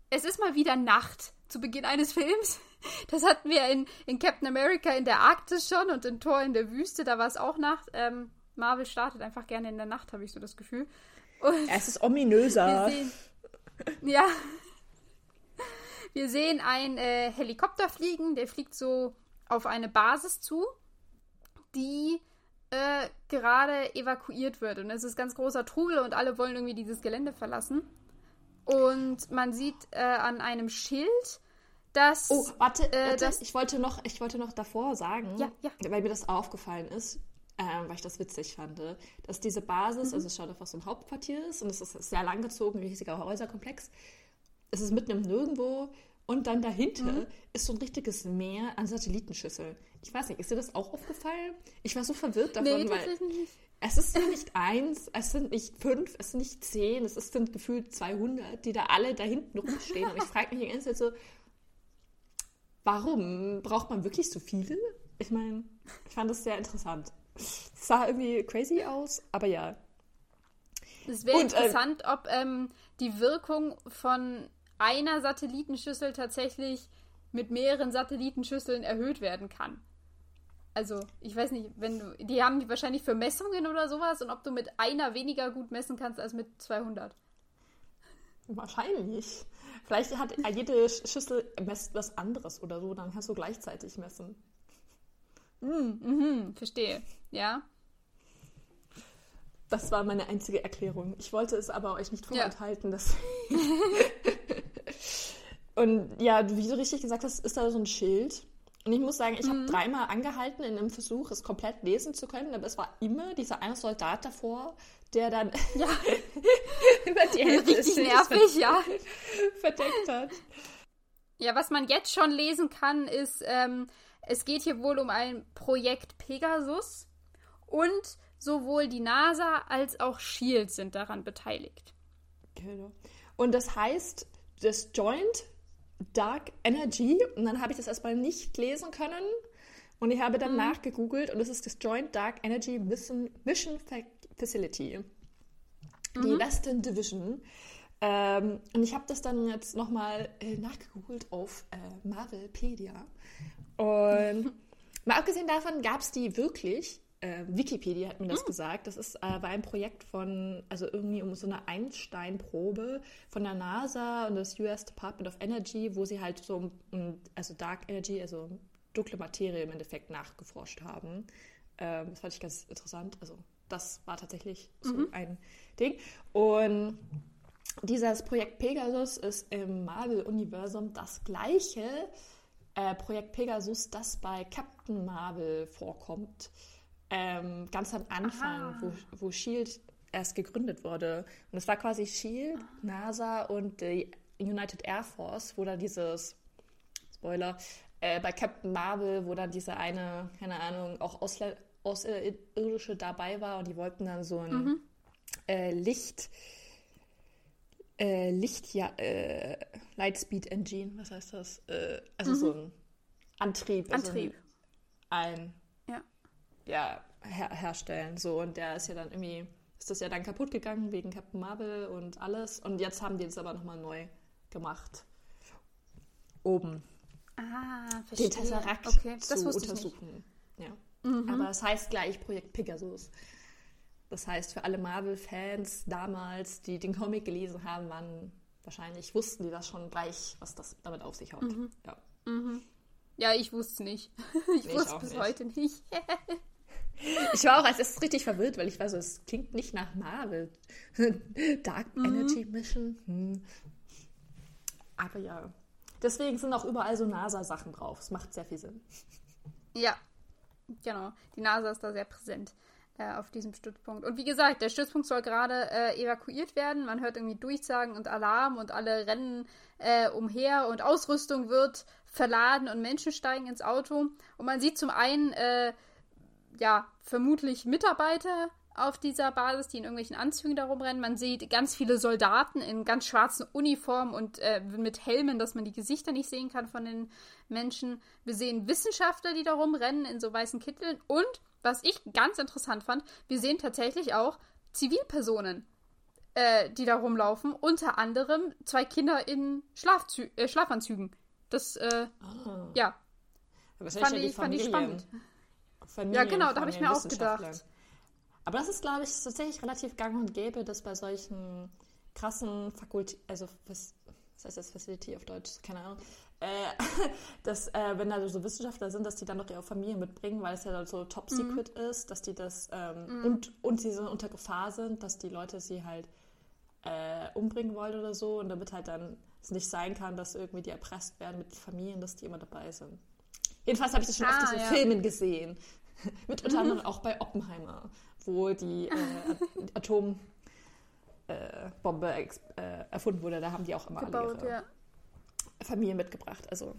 es ist mal wieder Nacht zu Beginn eines Films. Das hatten wir in, in Captain America in der Arktis schon und in Thor in der Wüste, da war es auch Nacht. Ähm, Marvel startet einfach gerne in der Nacht, habe ich so das Gefühl. Und es ist ominöser. Sehen, ja. Wir sehen einen äh, Helikopter fliegen, der fliegt so auf eine Basis zu, die äh, gerade evakuiert wird. Und es ist ganz großer Trubel und alle wollen irgendwie dieses Gelände verlassen. Und man sieht äh, an einem Schild, dass. Oh, warte, äh, warte das, ich, wollte noch, ich wollte noch davor sagen, ja, ja. weil mir das aufgefallen ist, äh, weil ich das witzig fand, dass diese Basis, mhm. also es schaut einfach so ein Hauptquartier ist und es ist sehr langgezogen, riesiger Häuserkomplex. Es ist mitten im Nirgendwo und dann dahinter mhm. ist so ein richtiges Meer an Satellitenschüsseln. Ich weiß nicht, ist dir das auch aufgefallen? Ich war so verwirrt davon, nee, weil es ist nicht eins, es sind nicht fünf, es sind nicht zehn, es sind gefühlt 200, die da alle da hinten rumstehen. Und ich frage mich die ganze Zeit so, warum braucht man wirklich so viele? Ich meine, ich fand das sehr interessant. Es sah irgendwie crazy aus, aber ja. Es wäre äh, interessant, äh, ob ähm, die Wirkung von einer Satellitenschüssel tatsächlich mit mehreren Satellitenschüsseln erhöht werden kann. Also, ich weiß nicht, wenn du. Die haben die wahrscheinlich für Messungen oder sowas und ob du mit einer weniger gut messen kannst als mit 200. Wahrscheinlich. Vielleicht hat jede Schüssel messt was anderes oder so, dann kannst du gleichzeitig messen. Mhm, mhm, verstehe. Ja. Das war meine einzige Erklärung. Ich wollte es aber euch nicht vorenthalten, ja. dass. Und ja, wie du richtig gesagt hast, ist da so ein Schild. Und ich muss sagen, ich mhm. habe dreimal angehalten in einem Versuch, es komplett lesen zu können, aber es war immer dieser eine Soldat davor, der dann ja. über die Hälfte Richtig nervig, ja. verdeckt hat. Ja, was man jetzt schon lesen kann, ist, ähm, es geht hier wohl um ein Projekt Pegasus und sowohl die NASA als auch Shield sind daran beteiligt. Genau. Und das heißt, das Joint Dark Energy und dann habe ich das erstmal nicht lesen können und ich habe dann mhm. nachgegoogelt und es ist das Joint Dark Energy Mission, Mission Facility, die mhm. Western Division. Ähm, und ich habe das dann jetzt nochmal äh, nachgegoogelt auf äh, Marvelpedia. Und mal abgesehen davon gab es die wirklich äh, Wikipedia hat mir das mhm. gesagt. Das ist, äh, war ein Projekt von, also irgendwie um so eine Einsteinprobe von der NASA und das US Department of Energy, wo sie halt so, also Dark Energy, also dunkle Materie im Endeffekt nachgeforscht haben. Ähm, das fand ich ganz interessant. Also das war tatsächlich so mhm. ein Ding. Und dieses Projekt Pegasus ist im Marvel-Universum das gleiche äh, Projekt Pegasus, das bei Captain Marvel vorkommt ähm, ganz am Anfang, wo, wo Shield erst gegründet wurde. Und es war quasi Shield, ah. NASA und die United Air Force, wo da dieses Spoiler äh, bei Captain Marvel, wo dann diese eine, keine Ahnung, auch Ausla Außerirdische dabei war und die wollten dann so ein mhm. äh, Licht äh, Licht, ja, äh, Lightspeed Engine, was heißt das? Äh, also mhm. so ein Antrieb. Antrieb. Also ein ja, her herstellen. So, und der ist ja dann irgendwie, ist das ja dann kaputt gegangen wegen Captain Marvel und alles. Und jetzt haben die es aber nochmal neu gemacht. Oben. Ah, verstehe. Den Tesseract okay, zu untersuchen. Ja. Mhm. Aber es heißt gleich Projekt Pegasus. Das heißt, für alle Marvel-Fans damals, die den Comic gelesen haben, waren wahrscheinlich, wussten die das schon gleich, was das damit auf sich hat. Mhm. Ja. Mhm. ja, ich wusste es nicht. ich nee, wusste es bis nicht. heute nicht. Ich war auch als erstes richtig verwirrt, weil ich war so, es klingt nicht nach Marvel. Dark mhm. Energy Mission. Hm. Aber ja. Deswegen sind auch überall so NASA-Sachen drauf. Es macht sehr viel Sinn. Ja, genau. Die NASA ist da sehr präsent äh, auf diesem Stützpunkt. Und wie gesagt, der Stützpunkt soll gerade äh, evakuiert werden. Man hört irgendwie Durchsagen und Alarm und alle rennen äh, umher und Ausrüstung wird verladen und Menschen steigen ins Auto. Und man sieht zum einen äh, ja, vermutlich Mitarbeiter auf dieser Basis, die in irgendwelchen Anzügen darum rennen. Man sieht ganz viele Soldaten in ganz schwarzen Uniformen und äh, mit Helmen, dass man die Gesichter nicht sehen kann von den Menschen. Wir sehen Wissenschaftler, die darum rennen in so weißen Kitteln. Und, was ich ganz interessant fand, wir sehen tatsächlich auch Zivilpersonen. äh, die da rumlaufen. Unter anderem zwei Kinder in Schlafzü äh, Schlafanzügen. Das, äh, oh. ja. Fand ich, fand ich spannend. Familien ja, genau, da habe ich mir auch gedacht. Aber das ist, glaube ich, tatsächlich relativ gang und gäbe, dass bei solchen krassen Fakultäten, also was, was heißt das Facility auf Deutsch? Keine Ahnung. Äh, dass, äh, wenn da so Wissenschaftler sind, dass die dann noch ihre Familie mitbringen, weil es ja so top mhm. secret mhm. ist, dass die das ähm, mhm. und, und sie so unter Gefahr sind, dass die Leute sie halt äh, umbringen wollen oder so und damit halt dann es nicht sein kann, dass irgendwie die erpresst werden mit Familien, dass die immer dabei sind. Jedenfalls habe ich das schon ah, oft in ja. Filmen gesehen. mit unter anderem auch bei Oppenheimer, wo die äh, Atombombe äh, äh, erfunden wurde. Da haben die auch immer Gebaut, alle ihre ja. Familien mitgebracht. Also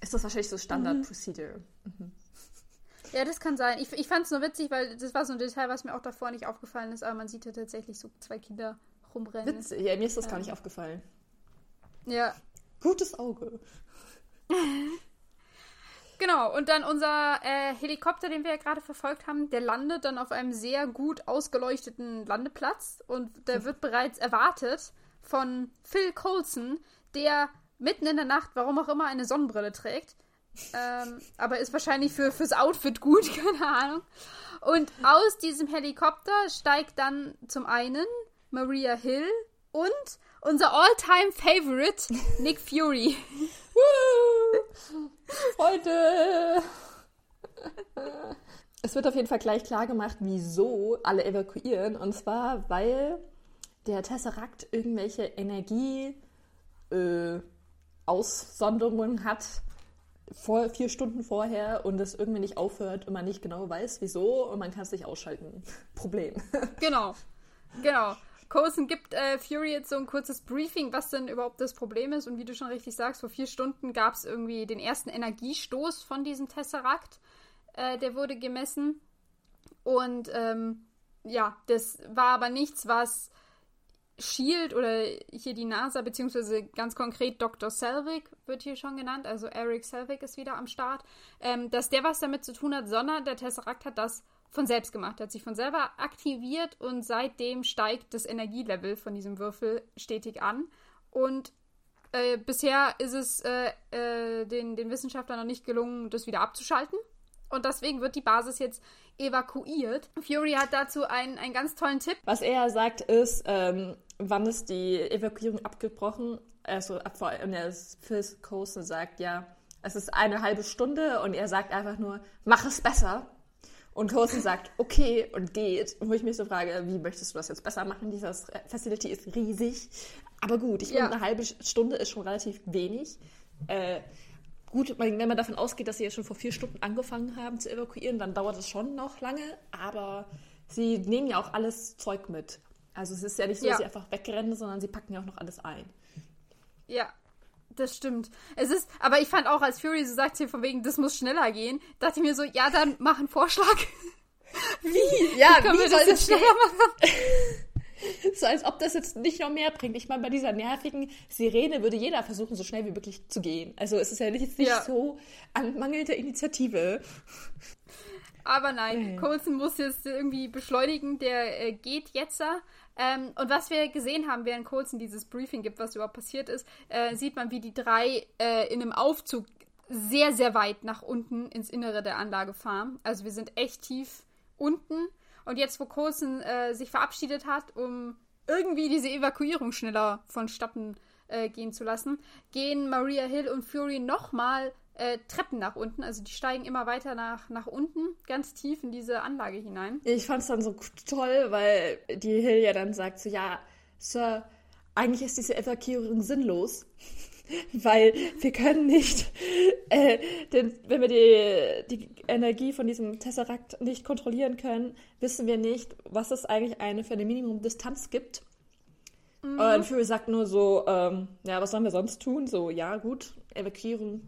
ist das wahrscheinlich so Standard-Procedure. Mhm. Mhm. Ja, das kann sein. Ich, ich fand es nur witzig, weil das war so ein Detail, was mir auch davor nicht aufgefallen ist, aber man sieht ja tatsächlich so zwei Kinder rumrennen. Witzig. Ja, mir ist das ähm. gar nicht aufgefallen. Ja. Gutes Auge. Genau, und dann unser äh, Helikopter, den wir ja gerade verfolgt haben, der landet dann auf einem sehr gut ausgeleuchteten Landeplatz und der wird bereits erwartet von Phil Coulson, der mitten in der Nacht, warum auch immer, eine Sonnenbrille trägt. Ähm, aber ist wahrscheinlich für, fürs Outfit gut, keine Ahnung. Und aus diesem Helikopter steigt dann zum einen Maria Hill und unser all-time Favorite Nick Fury. Heute! Es wird auf jeden Fall gleich klar gemacht, wieso alle evakuieren. Und zwar, weil der Tesseract irgendwelche Energie äh, hat vor, vier Stunden vorher und es irgendwie nicht aufhört und man nicht genau weiß, wieso und man kann es nicht ausschalten. Problem. Genau. Genau. Coulson gibt äh, Fury jetzt so ein kurzes Briefing, was denn überhaupt das Problem ist. Und wie du schon richtig sagst, vor vier Stunden gab es irgendwie den ersten Energiestoß von diesem Tesseract. Äh, der wurde gemessen. Und ähm, ja, das war aber nichts, was Shield oder hier die NASA, beziehungsweise ganz konkret Dr. Selvig wird hier schon genannt, also Eric Selvig ist wieder am Start, ähm, dass der was damit zu tun hat, sondern der Tesseract hat das von selbst gemacht, hat sich von selber aktiviert und seitdem steigt das Energielevel von diesem Würfel stetig an. Und äh, bisher ist es äh, äh, den, den Wissenschaftlern noch nicht gelungen, das wieder abzuschalten. Und deswegen wird die Basis jetzt evakuiert. Fury hat dazu einen, einen ganz tollen Tipp. Was er sagt ist, ähm, wann ist die Evakuierung abgebrochen? Also vor allem der Phil Coulson sagt, ja, es ist eine halbe Stunde und er sagt einfach nur, mach es besser. Und Coulson sagt, okay, und geht. Wo ich mich so frage, wie möchtest du das jetzt besser machen? Dieses Facility ist riesig. Aber gut, ich finde, eine halbe Stunde ist schon relativ wenig. Äh, gut, wenn man davon ausgeht, dass sie ja schon vor vier Stunden angefangen haben zu evakuieren, dann dauert es schon noch lange. Aber sie nehmen ja auch alles Zeug mit. Also es ist ja nicht so, ja. dass sie einfach wegrennen, sondern sie packen ja auch noch alles ein. Ja, das stimmt. Es ist, aber ich fand auch, als Fury so sagt hier von wegen, das muss schneller gehen, dachte ich mir so, ja, dann mach einen Vorschlag. Wie? Ja, wie, können wie wir das jetzt schneller machen? so als ob das jetzt nicht noch mehr bringt. Ich meine, bei dieser nervigen Sirene würde jeder versuchen, so schnell wie möglich zu gehen. Also es ist ja nicht, nicht ja. so an mangelnder Initiative. Aber nein, Coulson muss jetzt irgendwie beschleunigen. Der äh, geht jetzt. Ähm, und was wir gesehen haben, während Coulson dieses Briefing gibt, was überhaupt passiert ist, äh, sieht man, wie die drei äh, in einem Aufzug sehr, sehr weit nach unten ins Innere der Anlage fahren. Also wir sind echt tief unten. Und jetzt, wo Coulson äh, sich verabschiedet hat, um irgendwie diese Evakuierung schneller vonstatten äh, gehen zu lassen, gehen Maria Hill und Fury nochmal äh, Treppen nach unten. Also die steigen immer weiter nach, nach unten, ganz tief in diese Anlage hinein. Ich fand es dann so toll, weil die Hill ja dann sagt so, ja, Sir, eigentlich ist diese Evakuierung sinnlos. weil wir können nicht, äh, denn wenn wir die, die Energie von diesem Tesseract nicht kontrollieren können, wissen wir nicht, was es eigentlich eine für eine Minimumdistanz gibt. Mhm. Und Fury sagt nur so, ähm, ja, was sollen wir sonst tun? So, ja, gut, Evakuierung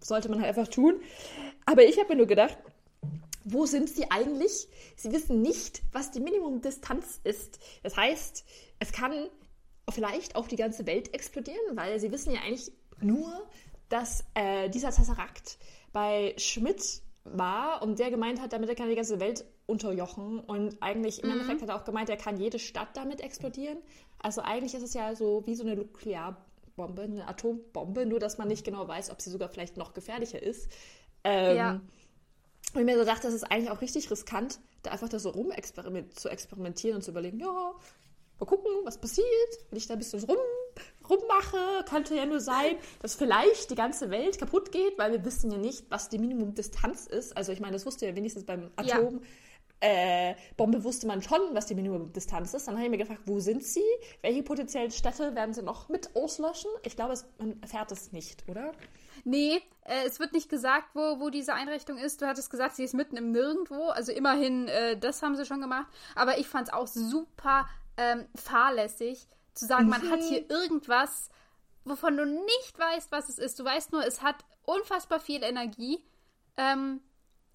sollte man halt einfach tun. Aber ich habe mir nur gedacht, wo sind sie eigentlich? Sie wissen nicht, was die Minimumdistanz ist. Das heißt, es kann vielleicht auch die ganze Welt explodieren, weil sie wissen ja eigentlich nur, dass äh, dieser Tesserakt bei Schmidt war und der gemeint hat, damit er kann die ganze Welt unterjochen und eigentlich im mhm. Endeffekt hat er auch gemeint, er kann jede Stadt damit explodieren. Also eigentlich ist es ja so wie so eine Nuklearbombe, eine Atombombe, nur dass man nicht genau weiß, ob sie sogar vielleicht noch gefährlicher ist. Ähm, ja. Und ich mir so dachte, das ist eigentlich auch richtig riskant, da einfach da so rum experiment zu experimentieren und zu überlegen, ja, mal gucken, was passiert, wenn ich da ein bisschen rum, rummache. Könnte ja nur sein, dass vielleicht die ganze Welt kaputt geht, weil wir wissen ja nicht, was die Minimumdistanz ist. Also ich meine, das wusste ja wenigstens beim Atom. Ja. Äh, Bombe wusste man schon, was die Minimumdistanz ist. Dann habe ich mir gefragt, wo sind sie? Welche potenziellen Städte werden sie noch mit auslöschen? Ich glaube, es, man erfährt es nicht, oder? Nee, äh, es wird nicht gesagt, wo, wo diese Einrichtung ist. Du hattest gesagt, sie ist mitten im Nirgendwo. Also immerhin, äh, das haben sie schon gemacht. Aber ich fand es auch super ähm, fahrlässig, zu sagen, man hat hier mhm. irgendwas, wovon du nicht weißt, was es ist. Du weißt nur, es hat unfassbar viel Energie ähm,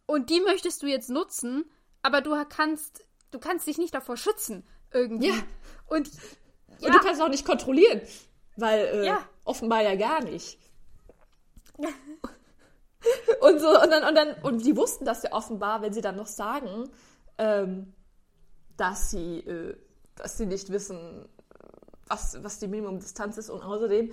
und die möchtest du jetzt nutzen, aber du kannst, du kannst dich nicht davor schützen irgendwie. Ja. Und, ja. und du kannst auch nicht kontrollieren, weil äh, ja. offenbar ja gar nicht. und so und dann und dann und die wussten das ja offenbar, wenn sie dann noch sagen, ähm, dass sie äh, dass sie nicht wissen, was, was die Minimumdistanz ist und außerdem,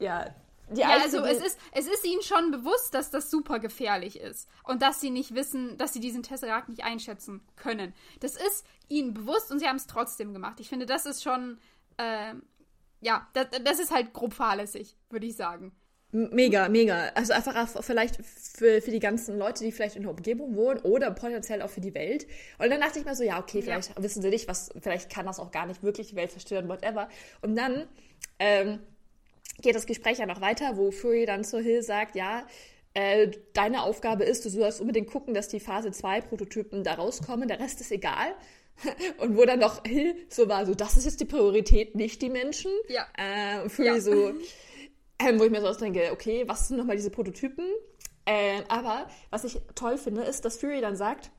ja, ja, also es ist, es ist ihnen schon bewusst, dass das super gefährlich ist und dass sie nicht wissen, dass sie diesen Tesseract nicht einschätzen können. Das ist ihnen bewusst und sie haben es trotzdem gemacht. Ich finde, das ist schon, äh, ja, das, das ist halt grob fahrlässig, würde ich sagen. Mega, mega. Also einfach auch vielleicht für, für die ganzen Leute, die vielleicht in der Umgebung wohnen oder potenziell auch für die Welt. Und dann dachte ich mir so, ja, okay, vielleicht ja. wissen sie nicht, was, vielleicht kann das auch gar nicht wirklich die Welt zerstören, whatever. Und dann ähm, geht das Gespräch ja noch weiter, wo Fury dann zu Hill sagt, ja, äh, deine Aufgabe ist, du sollst unbedingt gucken, dass die Phase 2 Prototypen da rauskommen, der Rest ist egal. Und wo dann noch Hill so war, so, das ist jetzt die Priorität, nicht die Menschen. Ja. Äh, Fury ja. so, ähm, wo ich mir so ausdenke, okay, was sind nochmal diese Prototypen? Äh, aber was ich toll finde, ist, dass Fury dann sagt,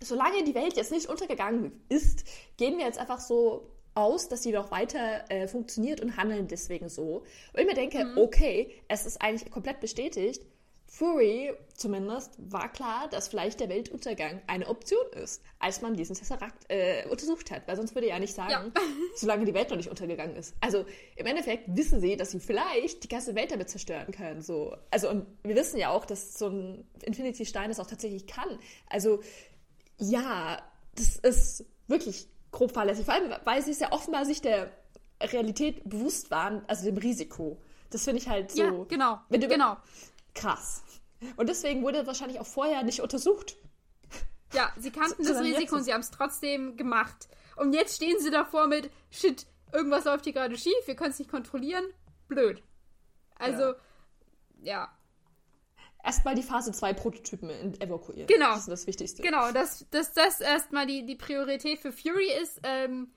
solange die Welt jetzt nicht untergegangen ist, gehen wir jetzt einfach so aus, dass sie noch weiter äh, funktioniert und handeln deswegen so. Und ich mir denke, mhm. okay, es ist eigentlich komplett bestätigt, Fury zumindest war klar, dass vielleicht der Weltuntergang eine Option ist, als man diesen Tesseract äh, untersucht hat. Weil sonst würde er ja nicht sagen, ja. solange die Welt noch nicht untergegangen ist. Also im Endeffekt wissen sie, dass sie vielleicht die ganze Welt damit zerstören können. So. Also und wir wissen ja auch, dass so ein Infinity-Stein das auch tatsächlich kann. Also ja, das ist wirklich grob fahrlässig. Vor allem, weil sie es ja offenbar sich der Realität bewusst waren, also dem Risiko. Das finde ich halt so. Ja, genau. Wenn du, genau krass. Und deswegen wurde es wahrscheinlich auch vorher nicht untersucht. Ja, sie kannten so, das Risiko und sie haben es trotzdem gemacht. Und jetzt stehen sie davor mit, shit, irgendwas läuft hier gerade schief, wir können es nicht kontrollieren. Blöd. Also, ja. ja. Erstmal die Phase 2 Prototypen evakuieren. Genau. Das ist das Wichtigste. Genau, dass, dass das erstmal die, die Priorität für Fury ist, ähm,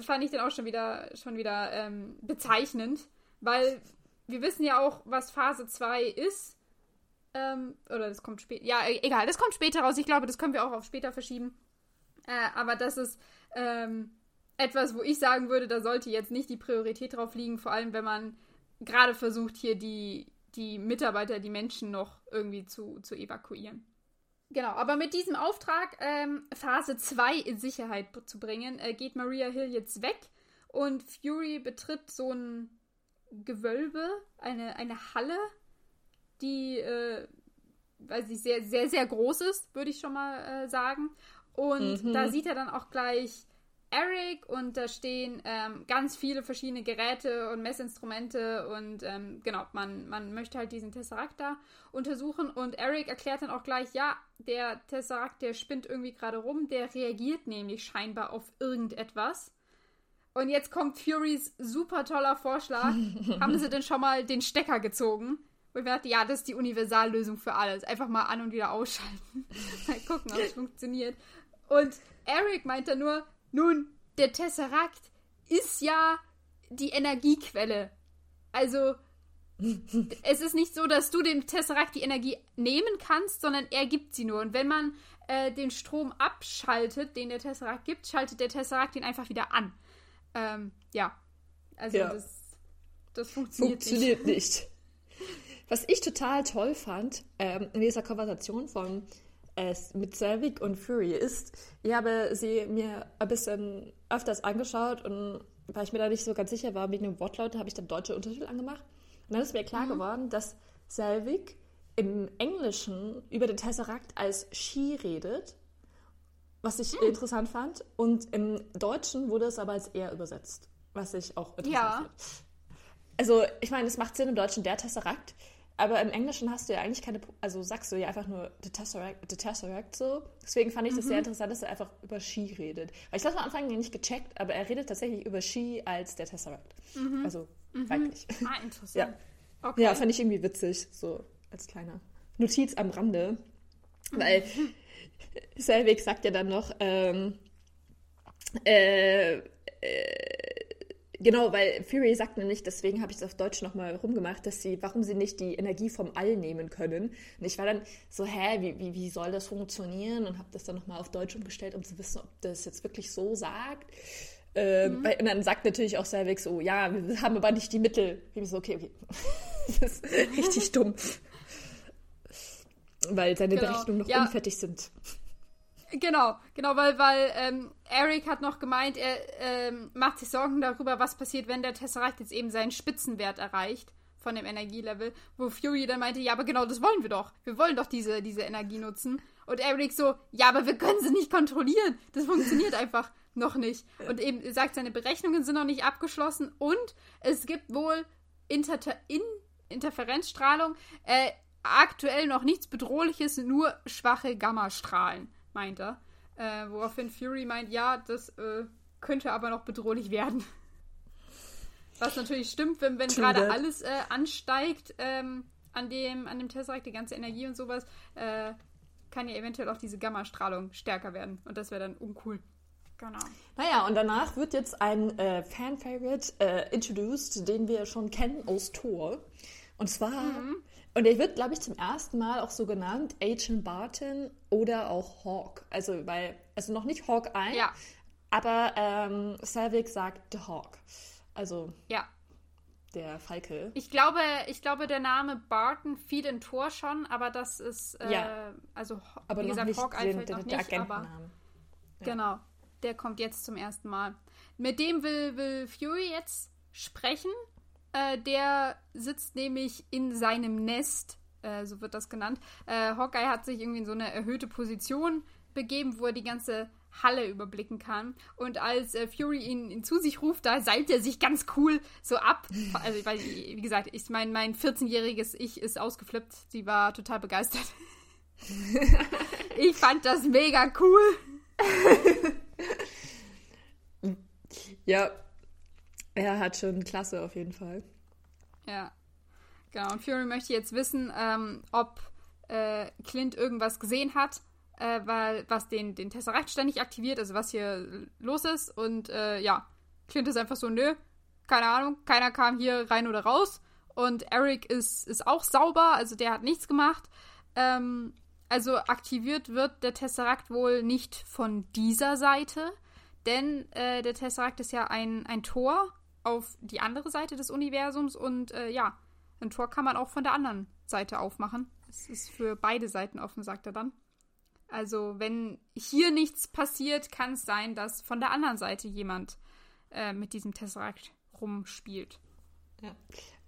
fand ich dann auch schon wieder, schon wieder ähm, bezeichnend. Weil wir wissen ja auch, was Phase 2 ist. Ähm, oder das kommt später. Ja, e-, egal, das kommt später raus. Ich glaube, das können wir auch auf später verschieben. Äh, aber das ist ähm, etwas, wo ich sagen würde, da sollte jetzt nicht die Priorität drauf liegen, vor allem wenn man gerade versucht, hier die, die Mitarbeiter, die Menschen noch irgendwie zu, zu evakuieren. Genau, aber mit diesem Auftrag, ähm, Phase 2 in Sicherheit zu bringen, äh, geht Maria Hill jetzt weg und Fury betritt so ein Gewölbe, eine, eine Halle, die, äh, weiß ich, sehr, sehr, sehr groß ist, würde ich schon mal äh, sagen. Und mhm. da sieht er dann auch gleich Eric und da stehen ähm, ganz viele verschiedene Geräte und Messinstrumente und ähm, genau, man, man möchte halt diesen Tesseract da untersuchen und Eric erklärt dann auch gleich, ja, der Tesseract, der spinnt irgendwie gerade rum, der reagiert nämlich scheinbar auf irgendetwas. Und jetzt kommt Furys super toller Vorschlag. Haben sie denn schon mal den Stecker gezogen? Und ich dachte, ja, das ist die Universallösung für alles. Einfach mal an und wieder ausschalten. mal gucken, ob es funktioniert. Und Eric meint dann nur, nun, der Tesseract ist ja die Energiequelle. Also, es ist nicht so, dass du dem Tesseract die Energie nehmen kannst, sondern er gibt sie nur. Und wenn man äh, den Strom abschaltet, den der Tesseract gibt, schaltet der Tesseract ihn einfach wieder an. Ähm, ja. Also ja. Das, das funktioniert, funktioniert nicht. nicht. Was ich total toll fand ähm, in dieser Konversation von äh, mit Selvig und Fury ist, ich habe sie mir ein bisschen öfters angeschaut und weil ich mir da nicht so ganz sicher war, wegen dem Wortlaut, habe ich dann deutsche Untertitel angemacht. Und dann ist mir klar mhm. geworden, dass Selvig im Englischen über den Tesseract als Ski redet, was ich mhm. interessant fand. Und im Deutschen wurde es aber als er übersetzt, was ich auch interessant ja. fand. Also, ich meine, es macht Sinn im Deutschen der Tesseract, aber im Englischen hast du ja eigentlich keine, also sagst du ja einfach nur The Tesseract, the Tesseract so. Deswegen fand ich das mhm. sehr interessant, dass er einfach über Ski redet. Weil ich das am Anfang nicht gecheckt, aber er redet tatsächlich über Ski als der Tesseract. Mhm. Also mhm. weiblich. Ah, interessant. ja. Okay. ja, fand ich irgendwie witzig, so als kleiner Notiz am Rande. Weil Selvig sagt ja dann noch, ähm, äh, äh, Genau, weil Fury sagt nämlich, deswegen habe ich es auf Deutsch nochmal rumgemacht, dass sie, warum sie nicht die Energie vom All nehmen können. Und ich war dann so, hä, wie, wie, wie soll das funktionieren? Und habe das dann nochmal auf Deutsch umgestellt, um zu wissen, ob das jetzt wirklich so sagt. Ähm, mhm. Und dann sagt natürlich auch Selvig so, ja, wir haben aber nicht die Mittel. Ich bin so, okay, okay. das ist richtig dumm. Weil seine genau. Berechnungen noch ja. unfertig sind. Genau, genau, weil, weil ähm, Eric hat noch gemeint, er ähm, macht sich Sorgen darüber, was passiert, wenn der Tesseract jetzt eben seinen Spitzenwert erreicht von dem Energielevel, wo Fury dann meinte, ja, aber genau das wollen wir doch. Wir wollen doch diese, diese Energie nutzen. Und Eric so, ja, aber wir können sie nicht kontrollieren. Das funktioniert einfach noch nicht. Und eben sagt, seine Berechnungen sind noch nicht abgeschlossen und es gibt wohl Inter In Interferenzstrahlung. Äh, aktuell noch nichts Bedrohliches, nur schwache Gammastrahlen meint er. Äh, woraufhin Fury meint, ja, das äh, könnte aber noch bedrohlich werden. Was natürlich stimmt, wenn, wenn gerade alles äh, ansteigt ähm, an, dem, an dem Tesseract, die ganze Energie und sowas, äh, kann ja eventuell auch diese Gammastrahlung stärker werden. Und das wäre dann uncool. Genau. Naja, und danach wird jetzt ein äh, Fan-Favorite äh, introduced, den wir schon kennen aus Thor. Und zwar mhm. Und er wird, glaube ich, zum ersten Mal auch so genannt, Agent Barton oder auch Hawk. Also, weil, also noch nicht Hawkeye, ja. aber ähm, Selvig sagt The Hawk. Also, ja. der Falke. Ich glaube, ich glaube, der Name Barton fiel in Tor schon, aber das ist, äh, ja. also, aber wie gesagt, nicht Hawkeye fällt noch nicht, aber, ja. genau, der kommt jetzt zum ersten Mal. Mit dem will, will Fury jetzt sprechen äh, der sitzt nämlich in seinem Nest, äh, so wird das genannt. Äh, Hawkeye hat sich irgendwie in so eine erhöhte Position begeben, wo er die ganze Halle überblicken kann. Und als äh, Fury ihn, ihn, zu sich ruft, da seilt er sich ganz cool so ab. Also, weil, wie gesagt, ich mein, mein 14-jähriges Ich ist ausgeflippt. Sie war total begeistert. ich fand das mega cool. ja, er hat schon Klasse auf jeden Fall. Ja. Genau. Und Fury möchte jetzt wissen, ähm, ob äh, Clint irgendwas gesehen hat, äh, weil was den, den Tesseract ständig aktiviert, also was hier los ist. Und äh, ja, Clint ist einfach so, nö, keine Ahnung, keiner kam hier rein oder raus. Und Eric ist, ist auch sauber, also der hat nichts gemacht. Ähm, also aktiviert wird der Tesseract wohl nicht von dieser Seite, denn äh, der Tesseract ist ja ein, ein Tor auf die andere Seite des Universums und äh, ja, ein Tor kann man auch von der anderen Seite aufmachen. Es ist für beide Seiten offen, sagt er dann. Also, wenn hier nichts passiert, kann es sein, dass von der anderen Seite jemand äh, mit diesem Tesseract rumspielt. Ja.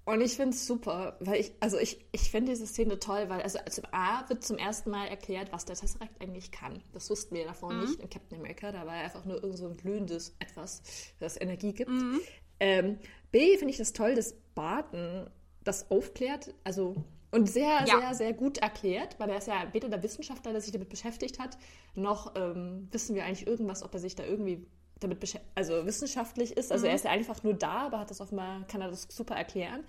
Und ich finde es super, weil ich, also ich, ich finde diese Szene toll, weil also zum A wird zum ersten Mal erklärt, was der Tesseract eigentlich kann. Das wussten wir davor mhm. nicht in Captain America, da war er einfach nur irgend so ein glühendes Etwas, das Energie gibt. Mhm. Ähm, B finde ich das toll, dass Barton das aufklärt, also und sehr, ja. sehr, sehr gut erklärt, weil er ist ja weder der Wissenschaftler, der sich damit beschäftigt hat, noch ähm, wissen wir eigentlich irgendwas, ob er sich da irgendwie damit also wissenschaftlich ist. Also mhm. er ist ja einfach nur da, aber hat das offenbar, kann er das super erklären.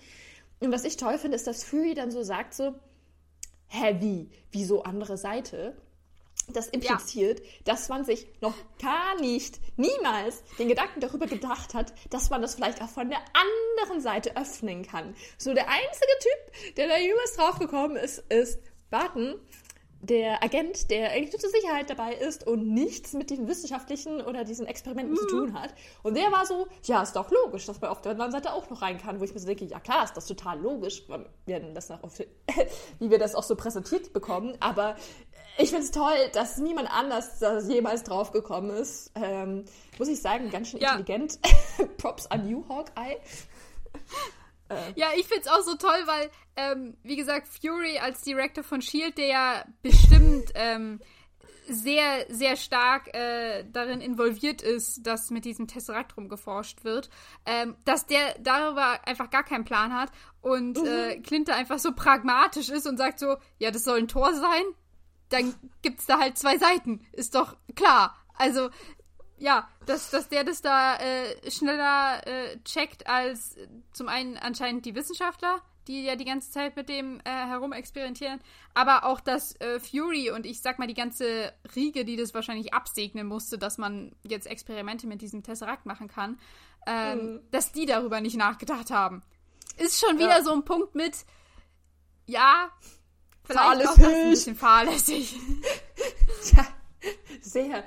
Und was ich toll finde, ist, dass Fury dann so sagt so, hä, wie? Wieso andere Seite? Das impliziert, ja. dass man sich noch gar nicht, niemals den Gedanken darüber gedacht hat, dass man das vielleicht auch von der anderen Seite öffnen kann. So der einzige Typ, der da jemals draufgekommen ist, ist Barton, der Agent, der eigentlich nur zur Sicherheit dabei ist und nichts mit diesen wissenschaftlichen oder diesen Experimenten mhm. zu tun hat. Und der war so, ja, ist doch logisch, dass man auf der anderen Seite auch noch rein kann, wo ich mir so denke, ja klar, ist das total logisch, wir das auch wie wir das auch so präsentiert bekommen. Aber ich finde es toll, dass niemand anders da jemals drauf gekommen ist. Ähm, muss ich sagen, ganz schön ja. intelligent. Props an you, Hawkeye. Äh. Ja, ich find's auch so toll, weil, ähm, wie gesagt, Fury als Director von Shield, der ja bestimmt ähm, sehr, sehr stark äh, darin involviert ist, dass mit diesem Tesseract rumgeforscht wird, ähm, dass der darüber einfach gar keinen Plan hat und mhm. äh, Clint da einfach so pragmatisch ist und sagt so, ja, das soll ein Tor sein, dann gibt's da halt zwei Seiten, ist doch klar. Also ja, dass, dass der das da äh, schneller äh, checkt als zum einen anscheinend die Wissenschaftler, die ja die ganze Zeit mit dem äh, herumexperimentieren, aber auch dass äh, Fury und ich sag mal die ganze Riege, die das wahrscheinlich absegnen musste, dass man jetzt Experimente mit diesem Tesseract machen kann, ähm, mhm. dass die darüber nicht nachgedacht haben. Ist schon wieder ja. so ein Punkt mit, ja, vielleicht auch ein bisschen fahrlässig. ja, sehr.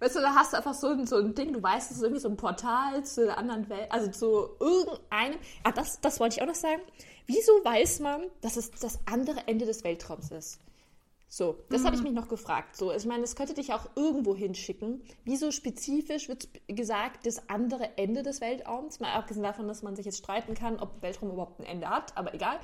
Weißt du, da hast du einfach so ein, so ein Ding, du weißt, es ist irgendwie so ein Portal zu der anderen Welt, also zu irgendeinem. Ah, das, das wollte ich auch noch sagen. Wieso weiß man, dass es das andere Ende des Weltraums ist? So, das mhm. habe ich mich noch gefragt. So, ich meine, es könnte dich auch irgendwo hinschicken. Wieso spezifisch wird gesagt, das andere Ende des Weltraums? Mal abgesehen davon, dass man sich jetzt streiten kann, ob Weltraum überhaupt ein Ende hat, aber egal.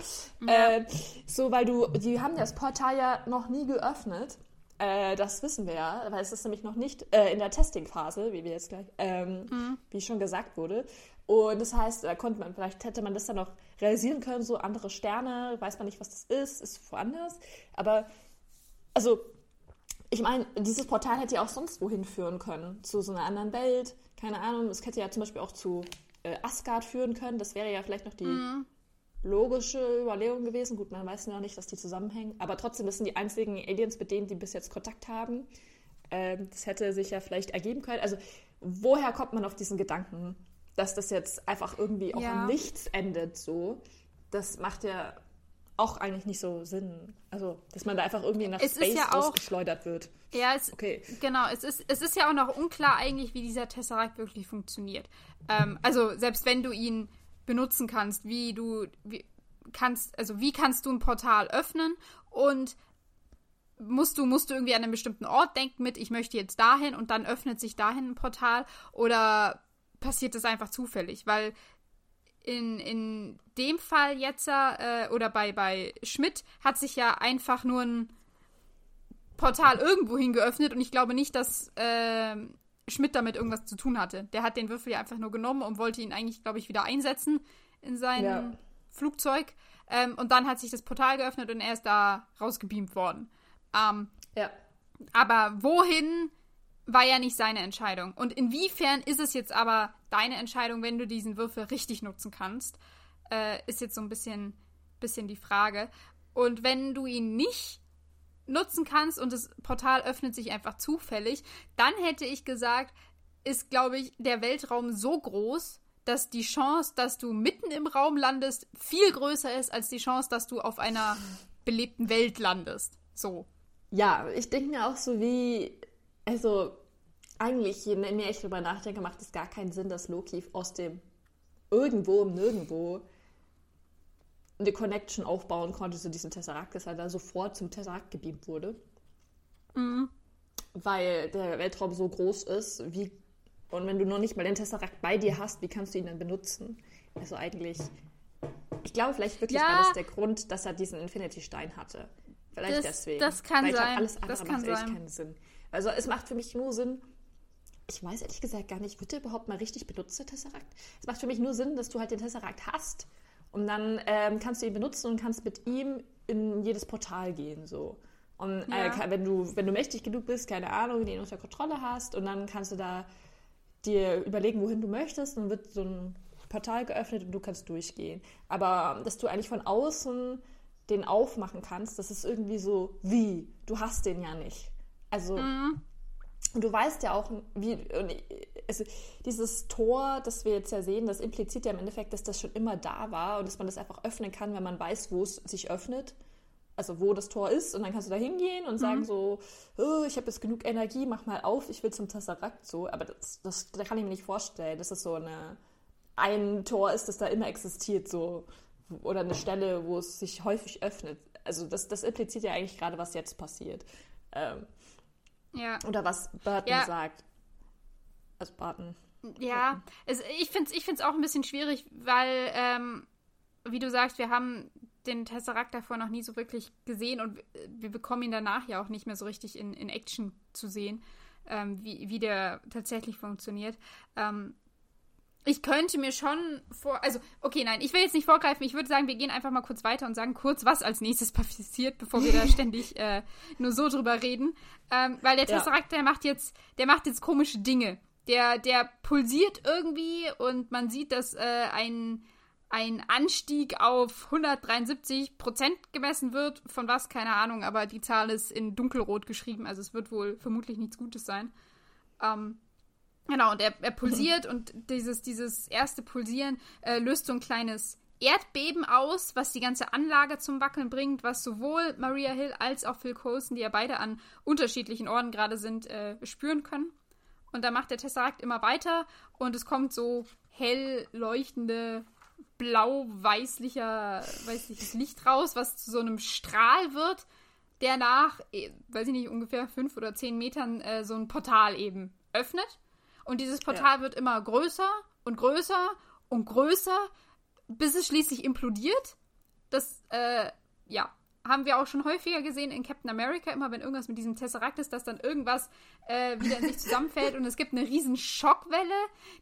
Ja. Äh, so, weil du, die haben das Portal ja noch nie geöffnet. Äh, das wissen wir ja, weil es ist nämlich noch nicht äh, in der Testing-Phase, wie wir jetzt gleich, ähm, mhm. wie schon gesagt wurde. Und das heißt, da konnte man, vielleicht hätte man das dann noch realisieren können, so andere Sterne, weiß man nicht, was das ist, ist woanders. Aber, also, ich meine, dieses Portal hätte ja auch sonst wohin führen können, zu so einer anderen Welt. Keine Ahnung, es hätte ja zum Beispiel auch zu äh, Asgard führen können. Das wäre ja vielleicht noch die mhm logische Überlegung gewesen. Gut, man weiß ja nicht, dass die zusammenhängen, aber trotzdem, das sind die einzigen Aliens, mit denen die bis jetzt Kontakt haben. Ähm, das hätte sich ja vielleicht ergeben können. Also, woher kommt man auf diesen Gedanken, dass das jetzt einfach irgendwie auch ja. nichts endet so? Das macht ja auch eigentlich nicht so Sinn. Also, dass man da einfach irgendwie nach es Space ja ausgeschleudert wird. Ja, es, okay. genau. Es ist, es ist ja auch noch unklar eigentlich, wie dieser Tesseract wirklich funktioniert. Ähm, also, selbst wenn du ihn benutzen kannst, wie du wie kannst, also wie kannst du ein Portal öffnen und musst du, musst du irgendwie an einen bestimmten Ort denken mit, ich möchte jetzt dahin und dann öffnet sich dahin ein Portal oder passiert das einfach zufällig? Weil in, in dem Fall jetzt äh, oder bei, bei Schmidt hat sich ja einfach nur ein Portal irgendwohin geöffnet und ich glaube nicht, dass äh, Schmidt damit irgendwas zu tun hatte. Der hat den Würfel ja einfach nur genommen und wollte ihn eigentlich, glaube ich, wieder einsetzen in sein ja. Flugzeug. Ähm, und dann hat sich das Portal geöffnet und er ist da rausgebeamt worden. Ähm, ja. Aber wohin war ja nicht seine Entscheidung. Und inwiefern ist es jetzt aber deine Entscheidung, wenn du diesen Würfel richtig nutzen kannst, äh, ist jetzt so ein bisschen, bisschen die Frage. Und wenn du ihn nicht nutzen kannst und das Portal öffnet sich einfach zufällig, dann hätte ich gesagt, ist, glaube ich, der Weltraum so groß, dass die Chance, dass du mitten im Raum landest, viel größer ist als die Chance, dass du auf einer belebten Welt landest. So. Ja, ich denke mir auch so wie, also eigentlich, je mehr ich darüber nachdenke, macht es gar keinen Sinn, dass Loki aus dem irgendwo im Nirgendwo eine Connection aufbauen konnte zu diesem Tesseract, dass er da sofort zum Tesseract gebeamt wurde. Mhm. Weil der Weltraum so groß ist, wie und wenn du noch nicht mal den Tesseract bei dir hast, wie kannst du ihn dann benutzen? Also eigentlich, ich glaube vielleicht wirklich ja. war das der Grund, dass er diesen Infinity-Stein hatte. Vielleicht das, deswegen. Das kann Weil sein. alles andere das macht echt keinen Sinn. Also es macht für mich nur Sinn, ich weiß ehrlich gesagt gar nicht, wird der überhaupt mal richtig benutzt, der Tesseract? Es macht für mich nur Sinn, dass du halt den Tesseract hast und dann ähm, kannst du ihn benutzen und kannst mit ihm in jedes Portal gehen, so. Und äh, ja. wenn, du, wenn du mächtig genug bist, keine Ahnung, den unter Kontrolle hast und dann kannst du da dir überlegen, wohin du möchtest, dann wird so ein Portal geöffnet und du kannst durchgehen. Aber dass du eigentlich von außen den aufmachen kannst, das ist irgendwie so, wie? Du hast den ja nicht. Also, mhm. Und du weißt ja auch, wie, also dieses Tor, das wir jetzt ja sehen, das impliziert ja im Endeffekt, dass das schon immer da war und dass man das einfach öffnen kann, wenn man weiß, wo es sich öffnet. also wo das Tor ist und dann kannst du da hingehen und mhm. sagen so, oh, ich habe jetzt genug Energie, mach mal auf, ich will zum Tesseract so. Aber das, das, das kann ich mir nicht vorstellen, dass es so eine, ein Tor ist, das da immer existiert so oder eine Stelle, wo es sich häufig öffnet. Also das, das impliziert ja eigentlich gerade, was jetzt passiert. Ähm, ja. Oder was Burton ja. sagt. Also Barton. Ja, es, ich finde es ich find's auch ein bisschen schwierig, weil, ähm, wie du sagst, wir haben den Tesseract davor noch nie so wirklich gesehen und wir bekommen ihn danach ja auch nicht mehr so richtig in, in Action zu sehen, ähm, wie, wie der tatsächlich funktioniert. Ähm, ich könnte mir schon vor, also, okay, nein, ich will jetzt nicht vorgreifen. Ich würde sagen, wir gehen einfach mal kurz weiter und sagen kurz, was als nächstes passiert, bevor wir da ständig äh, nur so drüber reden. Ähm, weil der Tesseract, ja. der macht jetzt, der macht jetzt komische Dinge. Der, der pulsiert irgendwie und man sieht, dass äh, ein, ein Anstieg auf 173 Prozent gemessen wird. Von was, keine Ahnung, aber die Zahl ist in dunkelrot geschrieben, also es wird wohl vermutlich nichts Gutes sein. Ähm, Genau, und er, er pulsiert und dieses, dieses erste Pulsieren äh, löst so ein kleines Erdbeben aus, was die ganze Anlage zum Wackeln bringt, was sowohl Maria Hill als auch Phil Coulson, die ja beide an unterschiedlichen Orten gerade sind, äh, spüren können. Und dann macht der Tesseract immer weiter und es kommt so hell leuchtende, blau-weißlicher, weißliches Licht raus, was zu so einem Strahl wird, der nach, äh, weiß ich nicht, ungefähr fünf oder zehn Metern äh, so ein Portal eben öffnet. Und dieses Portal ja. wird immer größer und größer und größer, bis es schließlich implodiert. Das, äh, ja, haben wir auch schon häufiger gesehen in Captain America, immer wenn irgendwas mit diesem Tesseract ist, dass dann irgendwas äh, wieder in sich zusammenfällt und es gibt eine riesen Schockwelle,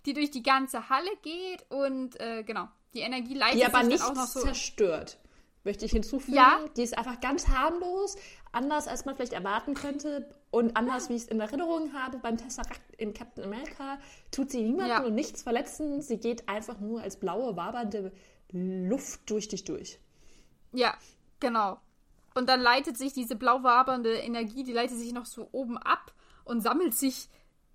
die durch die ganze Halle geht und äh, genau, die Energie leitet die sich nicht auch noch so zerstört. Möchte ich hinzufügen. Ja. Die ist einfach ganz harmlos, anders als man vielleicht erwarten könnte und anders, wie ich es in Erinnerung habe, beim Tesseract in Captain America tut sie niemanden ja. und nichts verletzen. Sie geht einfach nur als blaue, wabernde Luft durch dich durch. Ja, genau. Und dann leitet sich diese blau wabernde Energie, die leitet sich noch so oben ab und sammelt sich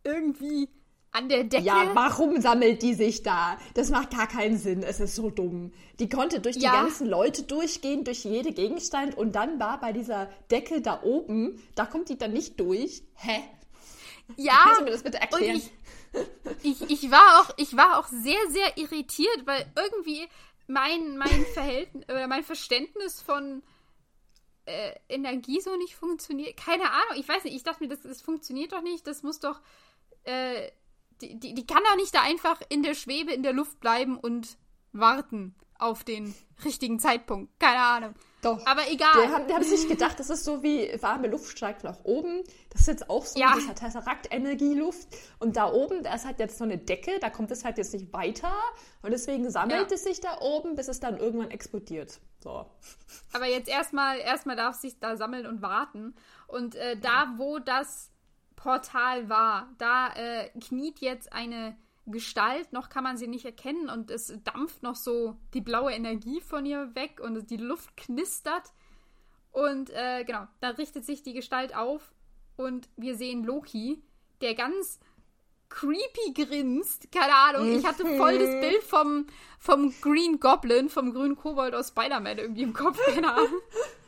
irgendwie an der Decke. Ja, warum sammelt die sich da? Das macht gar keinen Sinn. Es ist so dumm. Die konnte durch die ganzen Leute durchgehen, durch jede Gegenstand und dann war bei dieser Decke da oben, da kommt die dann nicht durch. Hä? Ja. Kannst du mir das bitte erklären? Ich, ich, ich, war auch, ich war auch sehr, sehr irritiert, weil irgendwie mein, mein Verhältnis oder mein Verständnis von äh, Energie so nicht funktioniert. Keine Ahnung, ich weiß nicht, ich dachte mir, das, das funktioniert doch nicht. Das muss doch. Äh, die, die, die kann doch nicht da einfach in der Schwebe in der Luft bleiben und warten auf den richtigen Zeitpunkt. Keine Ahnung. Doch. Aber egal. Die haben, die haben sich gedacht, das ist so wie warme Luft steigt nach oben. Das ist jetzt auch so, ja. das hat Tesseract-Energieluft. Und da oben, da ist halt jetzt so eine Decke, da kommt es halt jetzt nicht weiter. Und deswegen sammelt ja. es sich da oben, bis es dann irgendwann explodiert. So. Aber jetzt erstmal, erstmal darf es sich da sammeln und warten. Und äh, da, wo das Portal war. Da äh, kniet jetzt eine Gestalt, noch kann man sie nicht erkennen und es dampft noch so die blaue Energie von ihr weg und die Luft knistert. Und äh, genau, da richtet sich die Gestalt auf und wir sehen Loki, der ganz creepy grinst. Keine Ahnung, ich hatte voll das Bild vom, vom Green Goblin, vom grünen Kobold aus Spider-Man irgendwie im Kopf. Keine Ahnung.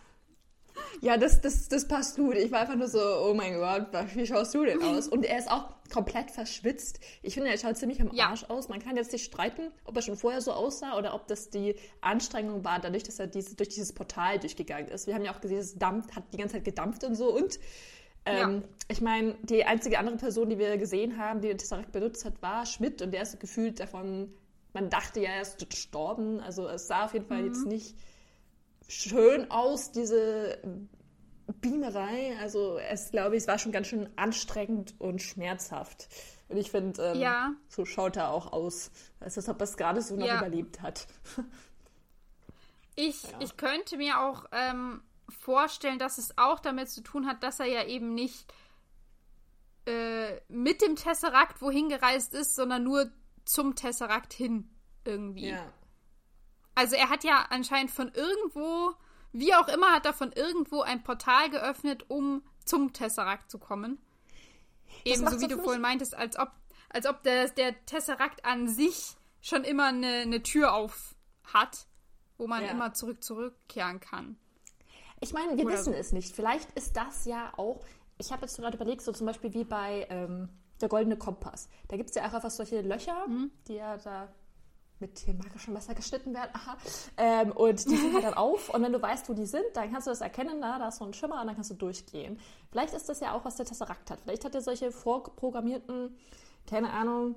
Ja, das, das, das passt gut. Ich war einfach nur so, oh mein Gott, wie schaust du denn aus? Und er ist auch komplett verschwitzt. Ich finde, er schaut ziemlich am ja. Arsch aus. Man kann jetzt nicht streiten, ob er schon vorher so aussah oder ob das die Anstrengung war, dadurch, dass er diese, durch dieses Portal durchgegangen ist. Wir haben ja auch gesehen, es dampft, hat die ganze Zeit gedampft und so. Und ähm, ja. ich meine, die einzige andere Person, die wir gesehen haben, die den Tesseract benutzt hat, war Schmidt. Und der ist gefühlt davon, man dachte ja, er ist gestorben. Also es sah auf jeden Fall mhm. jetzt nicht schön aus, diese Beamerei. Also es, glaube ich, es war schon ganz schön anstrengend und schmerzhaft. Und ich finde, ähm, ja. so schaut er auch aus, als ob er es gerade so noch ja. überlebt hat. Ich, ja. ich könnte mir auch ähm, vorstellen, dass es auch damit zu tun hat, dass er ja eben nicht äh, mit dem Tesserakt wohin gereist ist, sondern nur zum Tesserakt hin irgendwie. Ja. Also er hat ja anscheinend von irgendwo, wie auch immer, hat er von irgendwo ein Portal geöffnet, um zum Tesseract zu kommen. Ebenso wie du vorhin meintest, als ob, als ob der, der Tesseract an sich schon immer eine, eine Tür auf hat, wo man ja. immer zurück zurückkehren kann. Ich meine, wir Oder wissen so. es nicht. Vielleicht ist das ja auch. Ich habe jetzt gerade überlegt, so zum Beispiel wie bei ähm, der goldene Kompass. Da gibt es ja auch einfach solche Löcher, mhm. die ja da mit dem magischen Messer geschnitten werden. Aha. Ähm, und die sind halt dann auf. Und wenn du weißt, wo die sind, dann kannst du das erkennen. Na, da ist so ein Schimmer und dann kannst du durchgehen. Vielleicht ist das ja auch, was der Tesseract hat. Vielleicht hat er solche vorprogrammierten, keine Ahnung,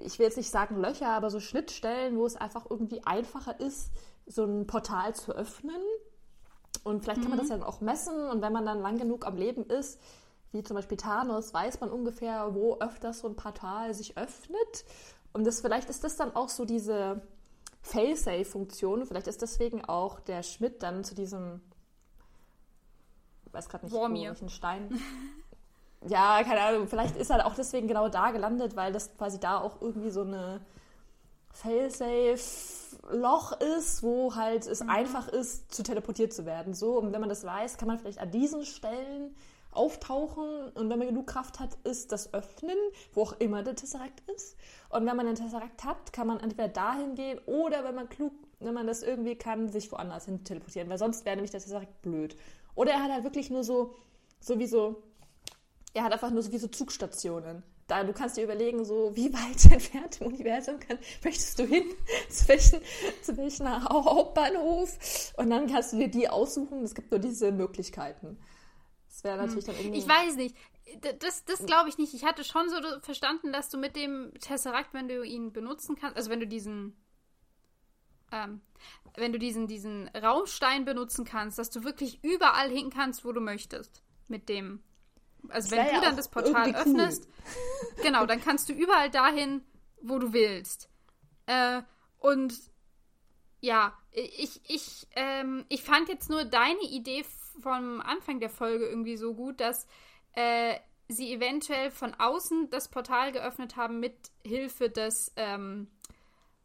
ich will jetzt nicht sagen Löcher, aber so Schnittstellen, wo es einfach irgendwie einfacher ist, so ein Portal zu öffnen. Und vielleicht kann man das mhm. dann auch messen. Und wenn man dann lang genug am Leben ist, wie zum Beispiel Thanos, weiß man ungefähr, wo öfters so ein Portal sich öffnet. Und das, vielleicht ist das dann auch so diese Fail-Safe-Funktion. Vielleicht ist deswegen auch der Schmidt dann zu diesem, ich weiß gerade nicht, Warmir. welchen Stein. ja, keine Ahnung, vielleicht ist er auch deswegen genau da gelandet, weil das quasi da auch irgendwie so eine Fail-Safe-Loch ist, wo halt es mhm. einfach ist, zu teleportiert zu werden. So, und wenn man das weiß, kann man vielleicht an diesen Stellen auftauchen und wenn man genug Kraft hat, ist das Öffnen, wo auch immer der Tesseract ist. Und wenn man den Tesseract hat, kann man entweder dahin gehen oder wenn man klug, wenn man das irgendwie kann, sich woanders hin teleportieren, weil sonst wäre nämlich der Tesseract blöd. Oder er hat halt wirklich nur so, so wie so, er hat einfach nur so wie so Zugstationen. Da, du kannst dir überlegen, so wie weit entfernt im Universum kann, möchtest du hin, zu welchem, zu welchem Hauptbahnhof und dann kannst du dir die aussuchen. Es gibt nur diese Möglichkeiten. Das wäre natürlich hm. dann irgendwie. Ich weiß nicht. Das, das glaube ich nicht. Ich hatte schon so verstanden, dass du mit dem Tesseract, wenn du ihn benutzen kannst, also wenn du diesen. Ähm, wenn du diesen, diesen Raumstein benutzen kannst, dass du wirklich überall hin kannst, wo du möchtest. Mit dem. Also wenn du ja dann das Portal öffnest, cool. genau, dann kannst du überall dahin, wo du willst. Äh, und ja, ich, ich, ähm, ich fand jetzt nur deine Idee vom Anfang der Folge irgendwie so gut, dass äh, sie eventuell von außen das Portal geöffnet haben mit Hilfe des ähm,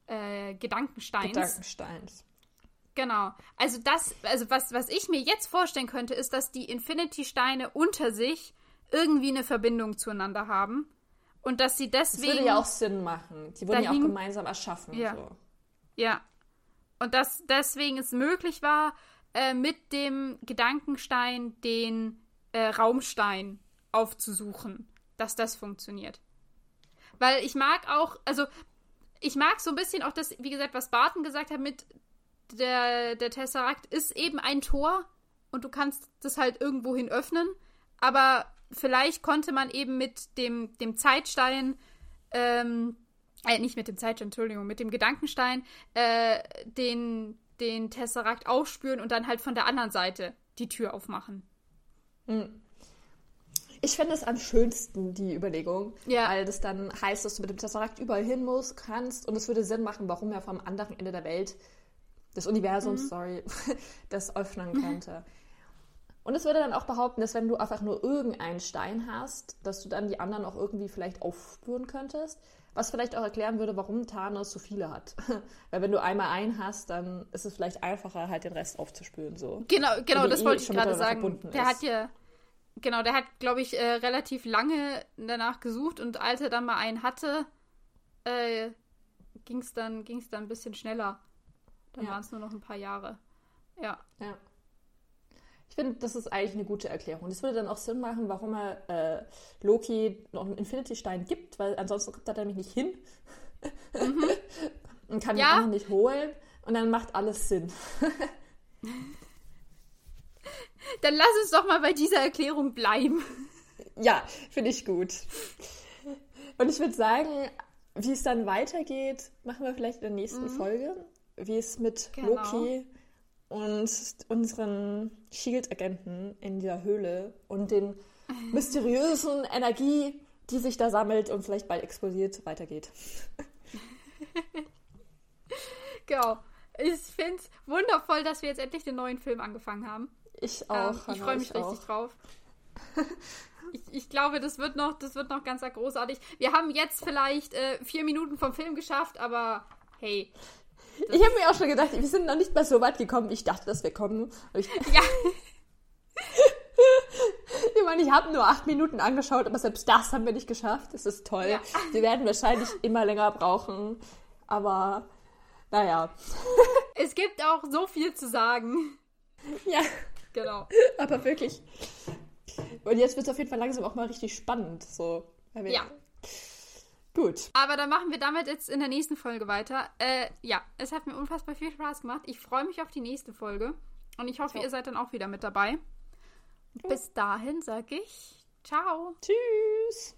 äh, Gedankensteins. Gedankensteins. Genau. Also das, also was, was ich mir jetzt vorstellen könnte, ist, dass die Infinity-Steine unter sich irgendwie eine Verbindung zueinander haben. Und dass sie deswegen. Das würde ja auch Sinn machen. Die wurden dahin, ja auch gemeinsam erschaffen. Ja. So. Ja. Und dass deswegen es möglich war, äh, mit dem Gedankenstein den äh, Raumstein aufzusuchen, dass das funktioniert. Weil ich mag auch, also ich mag so ein bisschen auch das, wie gesagt, was Barton gesagt hat mit der, der Tesseract ist eben ein Tor und du kannst das halt irgendwohin öffnen, aber vielleicht konnte man eben mit dem, dem Zeitstein, ähm, äh, nicht mit dem Zeitstein, Entschuldigung, mit dem Gedankenstein, äh, den, den Tesseract aufspüren und dann halt von der anderen Seite die Tür aufmachen. Hm. Ich finde es am schönsten, die Überlegung, ja. weil das dann heißt, dass du mit dem Tesseract überall hin musst, kannst und es würde Sinn machen, warum er vom anderen Ende der Welt, des Universums, mhm. sorry, das öffnen könnte. Und es würde dann auch behaupten, dass wenn du einfach nur irgendeinen Stein hast, dass du dann die anderen auch irgendwie vielleicht aufspüren könntest. Was vielleicht auch erklären würde, warum Thanos so viele hat. Weil wenn du einmal einen hast, dann ist es vielleicht einfacher, halt den Rest aufzuspüren. So. Genau, genau, das eh wollte ich gerade sagen. Der ist. hat ja, genau, der hat, glaube ich, äh, relativ lange danach gesucht und als er dann mal einen hatte, äh, ging es dann, ging's dann ein bisschen schneller. Dann ja. waren es nur noch ein paar Jahre. Ja. Ja. Ich finde, das ist eigentlich eine gute Erklärung. Das würde dann auch Sinn machen, warum er äh, Loki noch einen Infinity-Stein gibt, weil ansonsten kommt er nämlich nicht hin mhm. und kann ja. ihn nicht holen und dann macht alles Sinn. dann lass uns doch mal bei dieser Erklärung bleiben. Ja, finde ich gut. Und ich würde sagen, wie es dann weitergeht, machen wir vielleicht in der nächsten mhm. Folge, wie es mit genau. Loki und unseren Shield-Agenten in der Höhle und den mysteriösen Energie, die sich da sammelt und vielleicht bald explodiert, weitergeht. genau. Ich finde es wundervoll, dass wir jetzt endlich den neuen Film angefangen haben. Ich auch. Ähm, ich freue mich richtig auch. drauf. ich, ich, glaube, das wird noch, das wird noch ganz großartig. Wir haben jetzt vielleicht äh, vier Minuten vom Film geschafft, aber hey, ich habe mir auch schon gedacht, wir sind noch nicht mal so weit gekommen, wie ich dachte, dass wir kommen. Ich, ja. ich meine, ich habe nur acht Minuten angeschaut, aber selbst das haben wir nicht geschafft. Das ist toll. Ja. Wir werden wahrscheinlich immer länger brauchen. Aber naja. Es gibt auch so viel zu sagen. Ja. Genau. Aber wirklich. Und jetzt wird es auf jeden Fall langsam auch mal richtig spannend. So. Ja. Gut. Aber dann machen wir damit jetzt in der nächsten Folge weiter. Äh, ja, es hat mir unfassbar viel Spaß gemacht. Ich freue mich auf die nächste Folge. Und ich hoffe, so. ihr seid dann auch wieder mit dabei. Bis dahin sage ich ciao. Tschüss.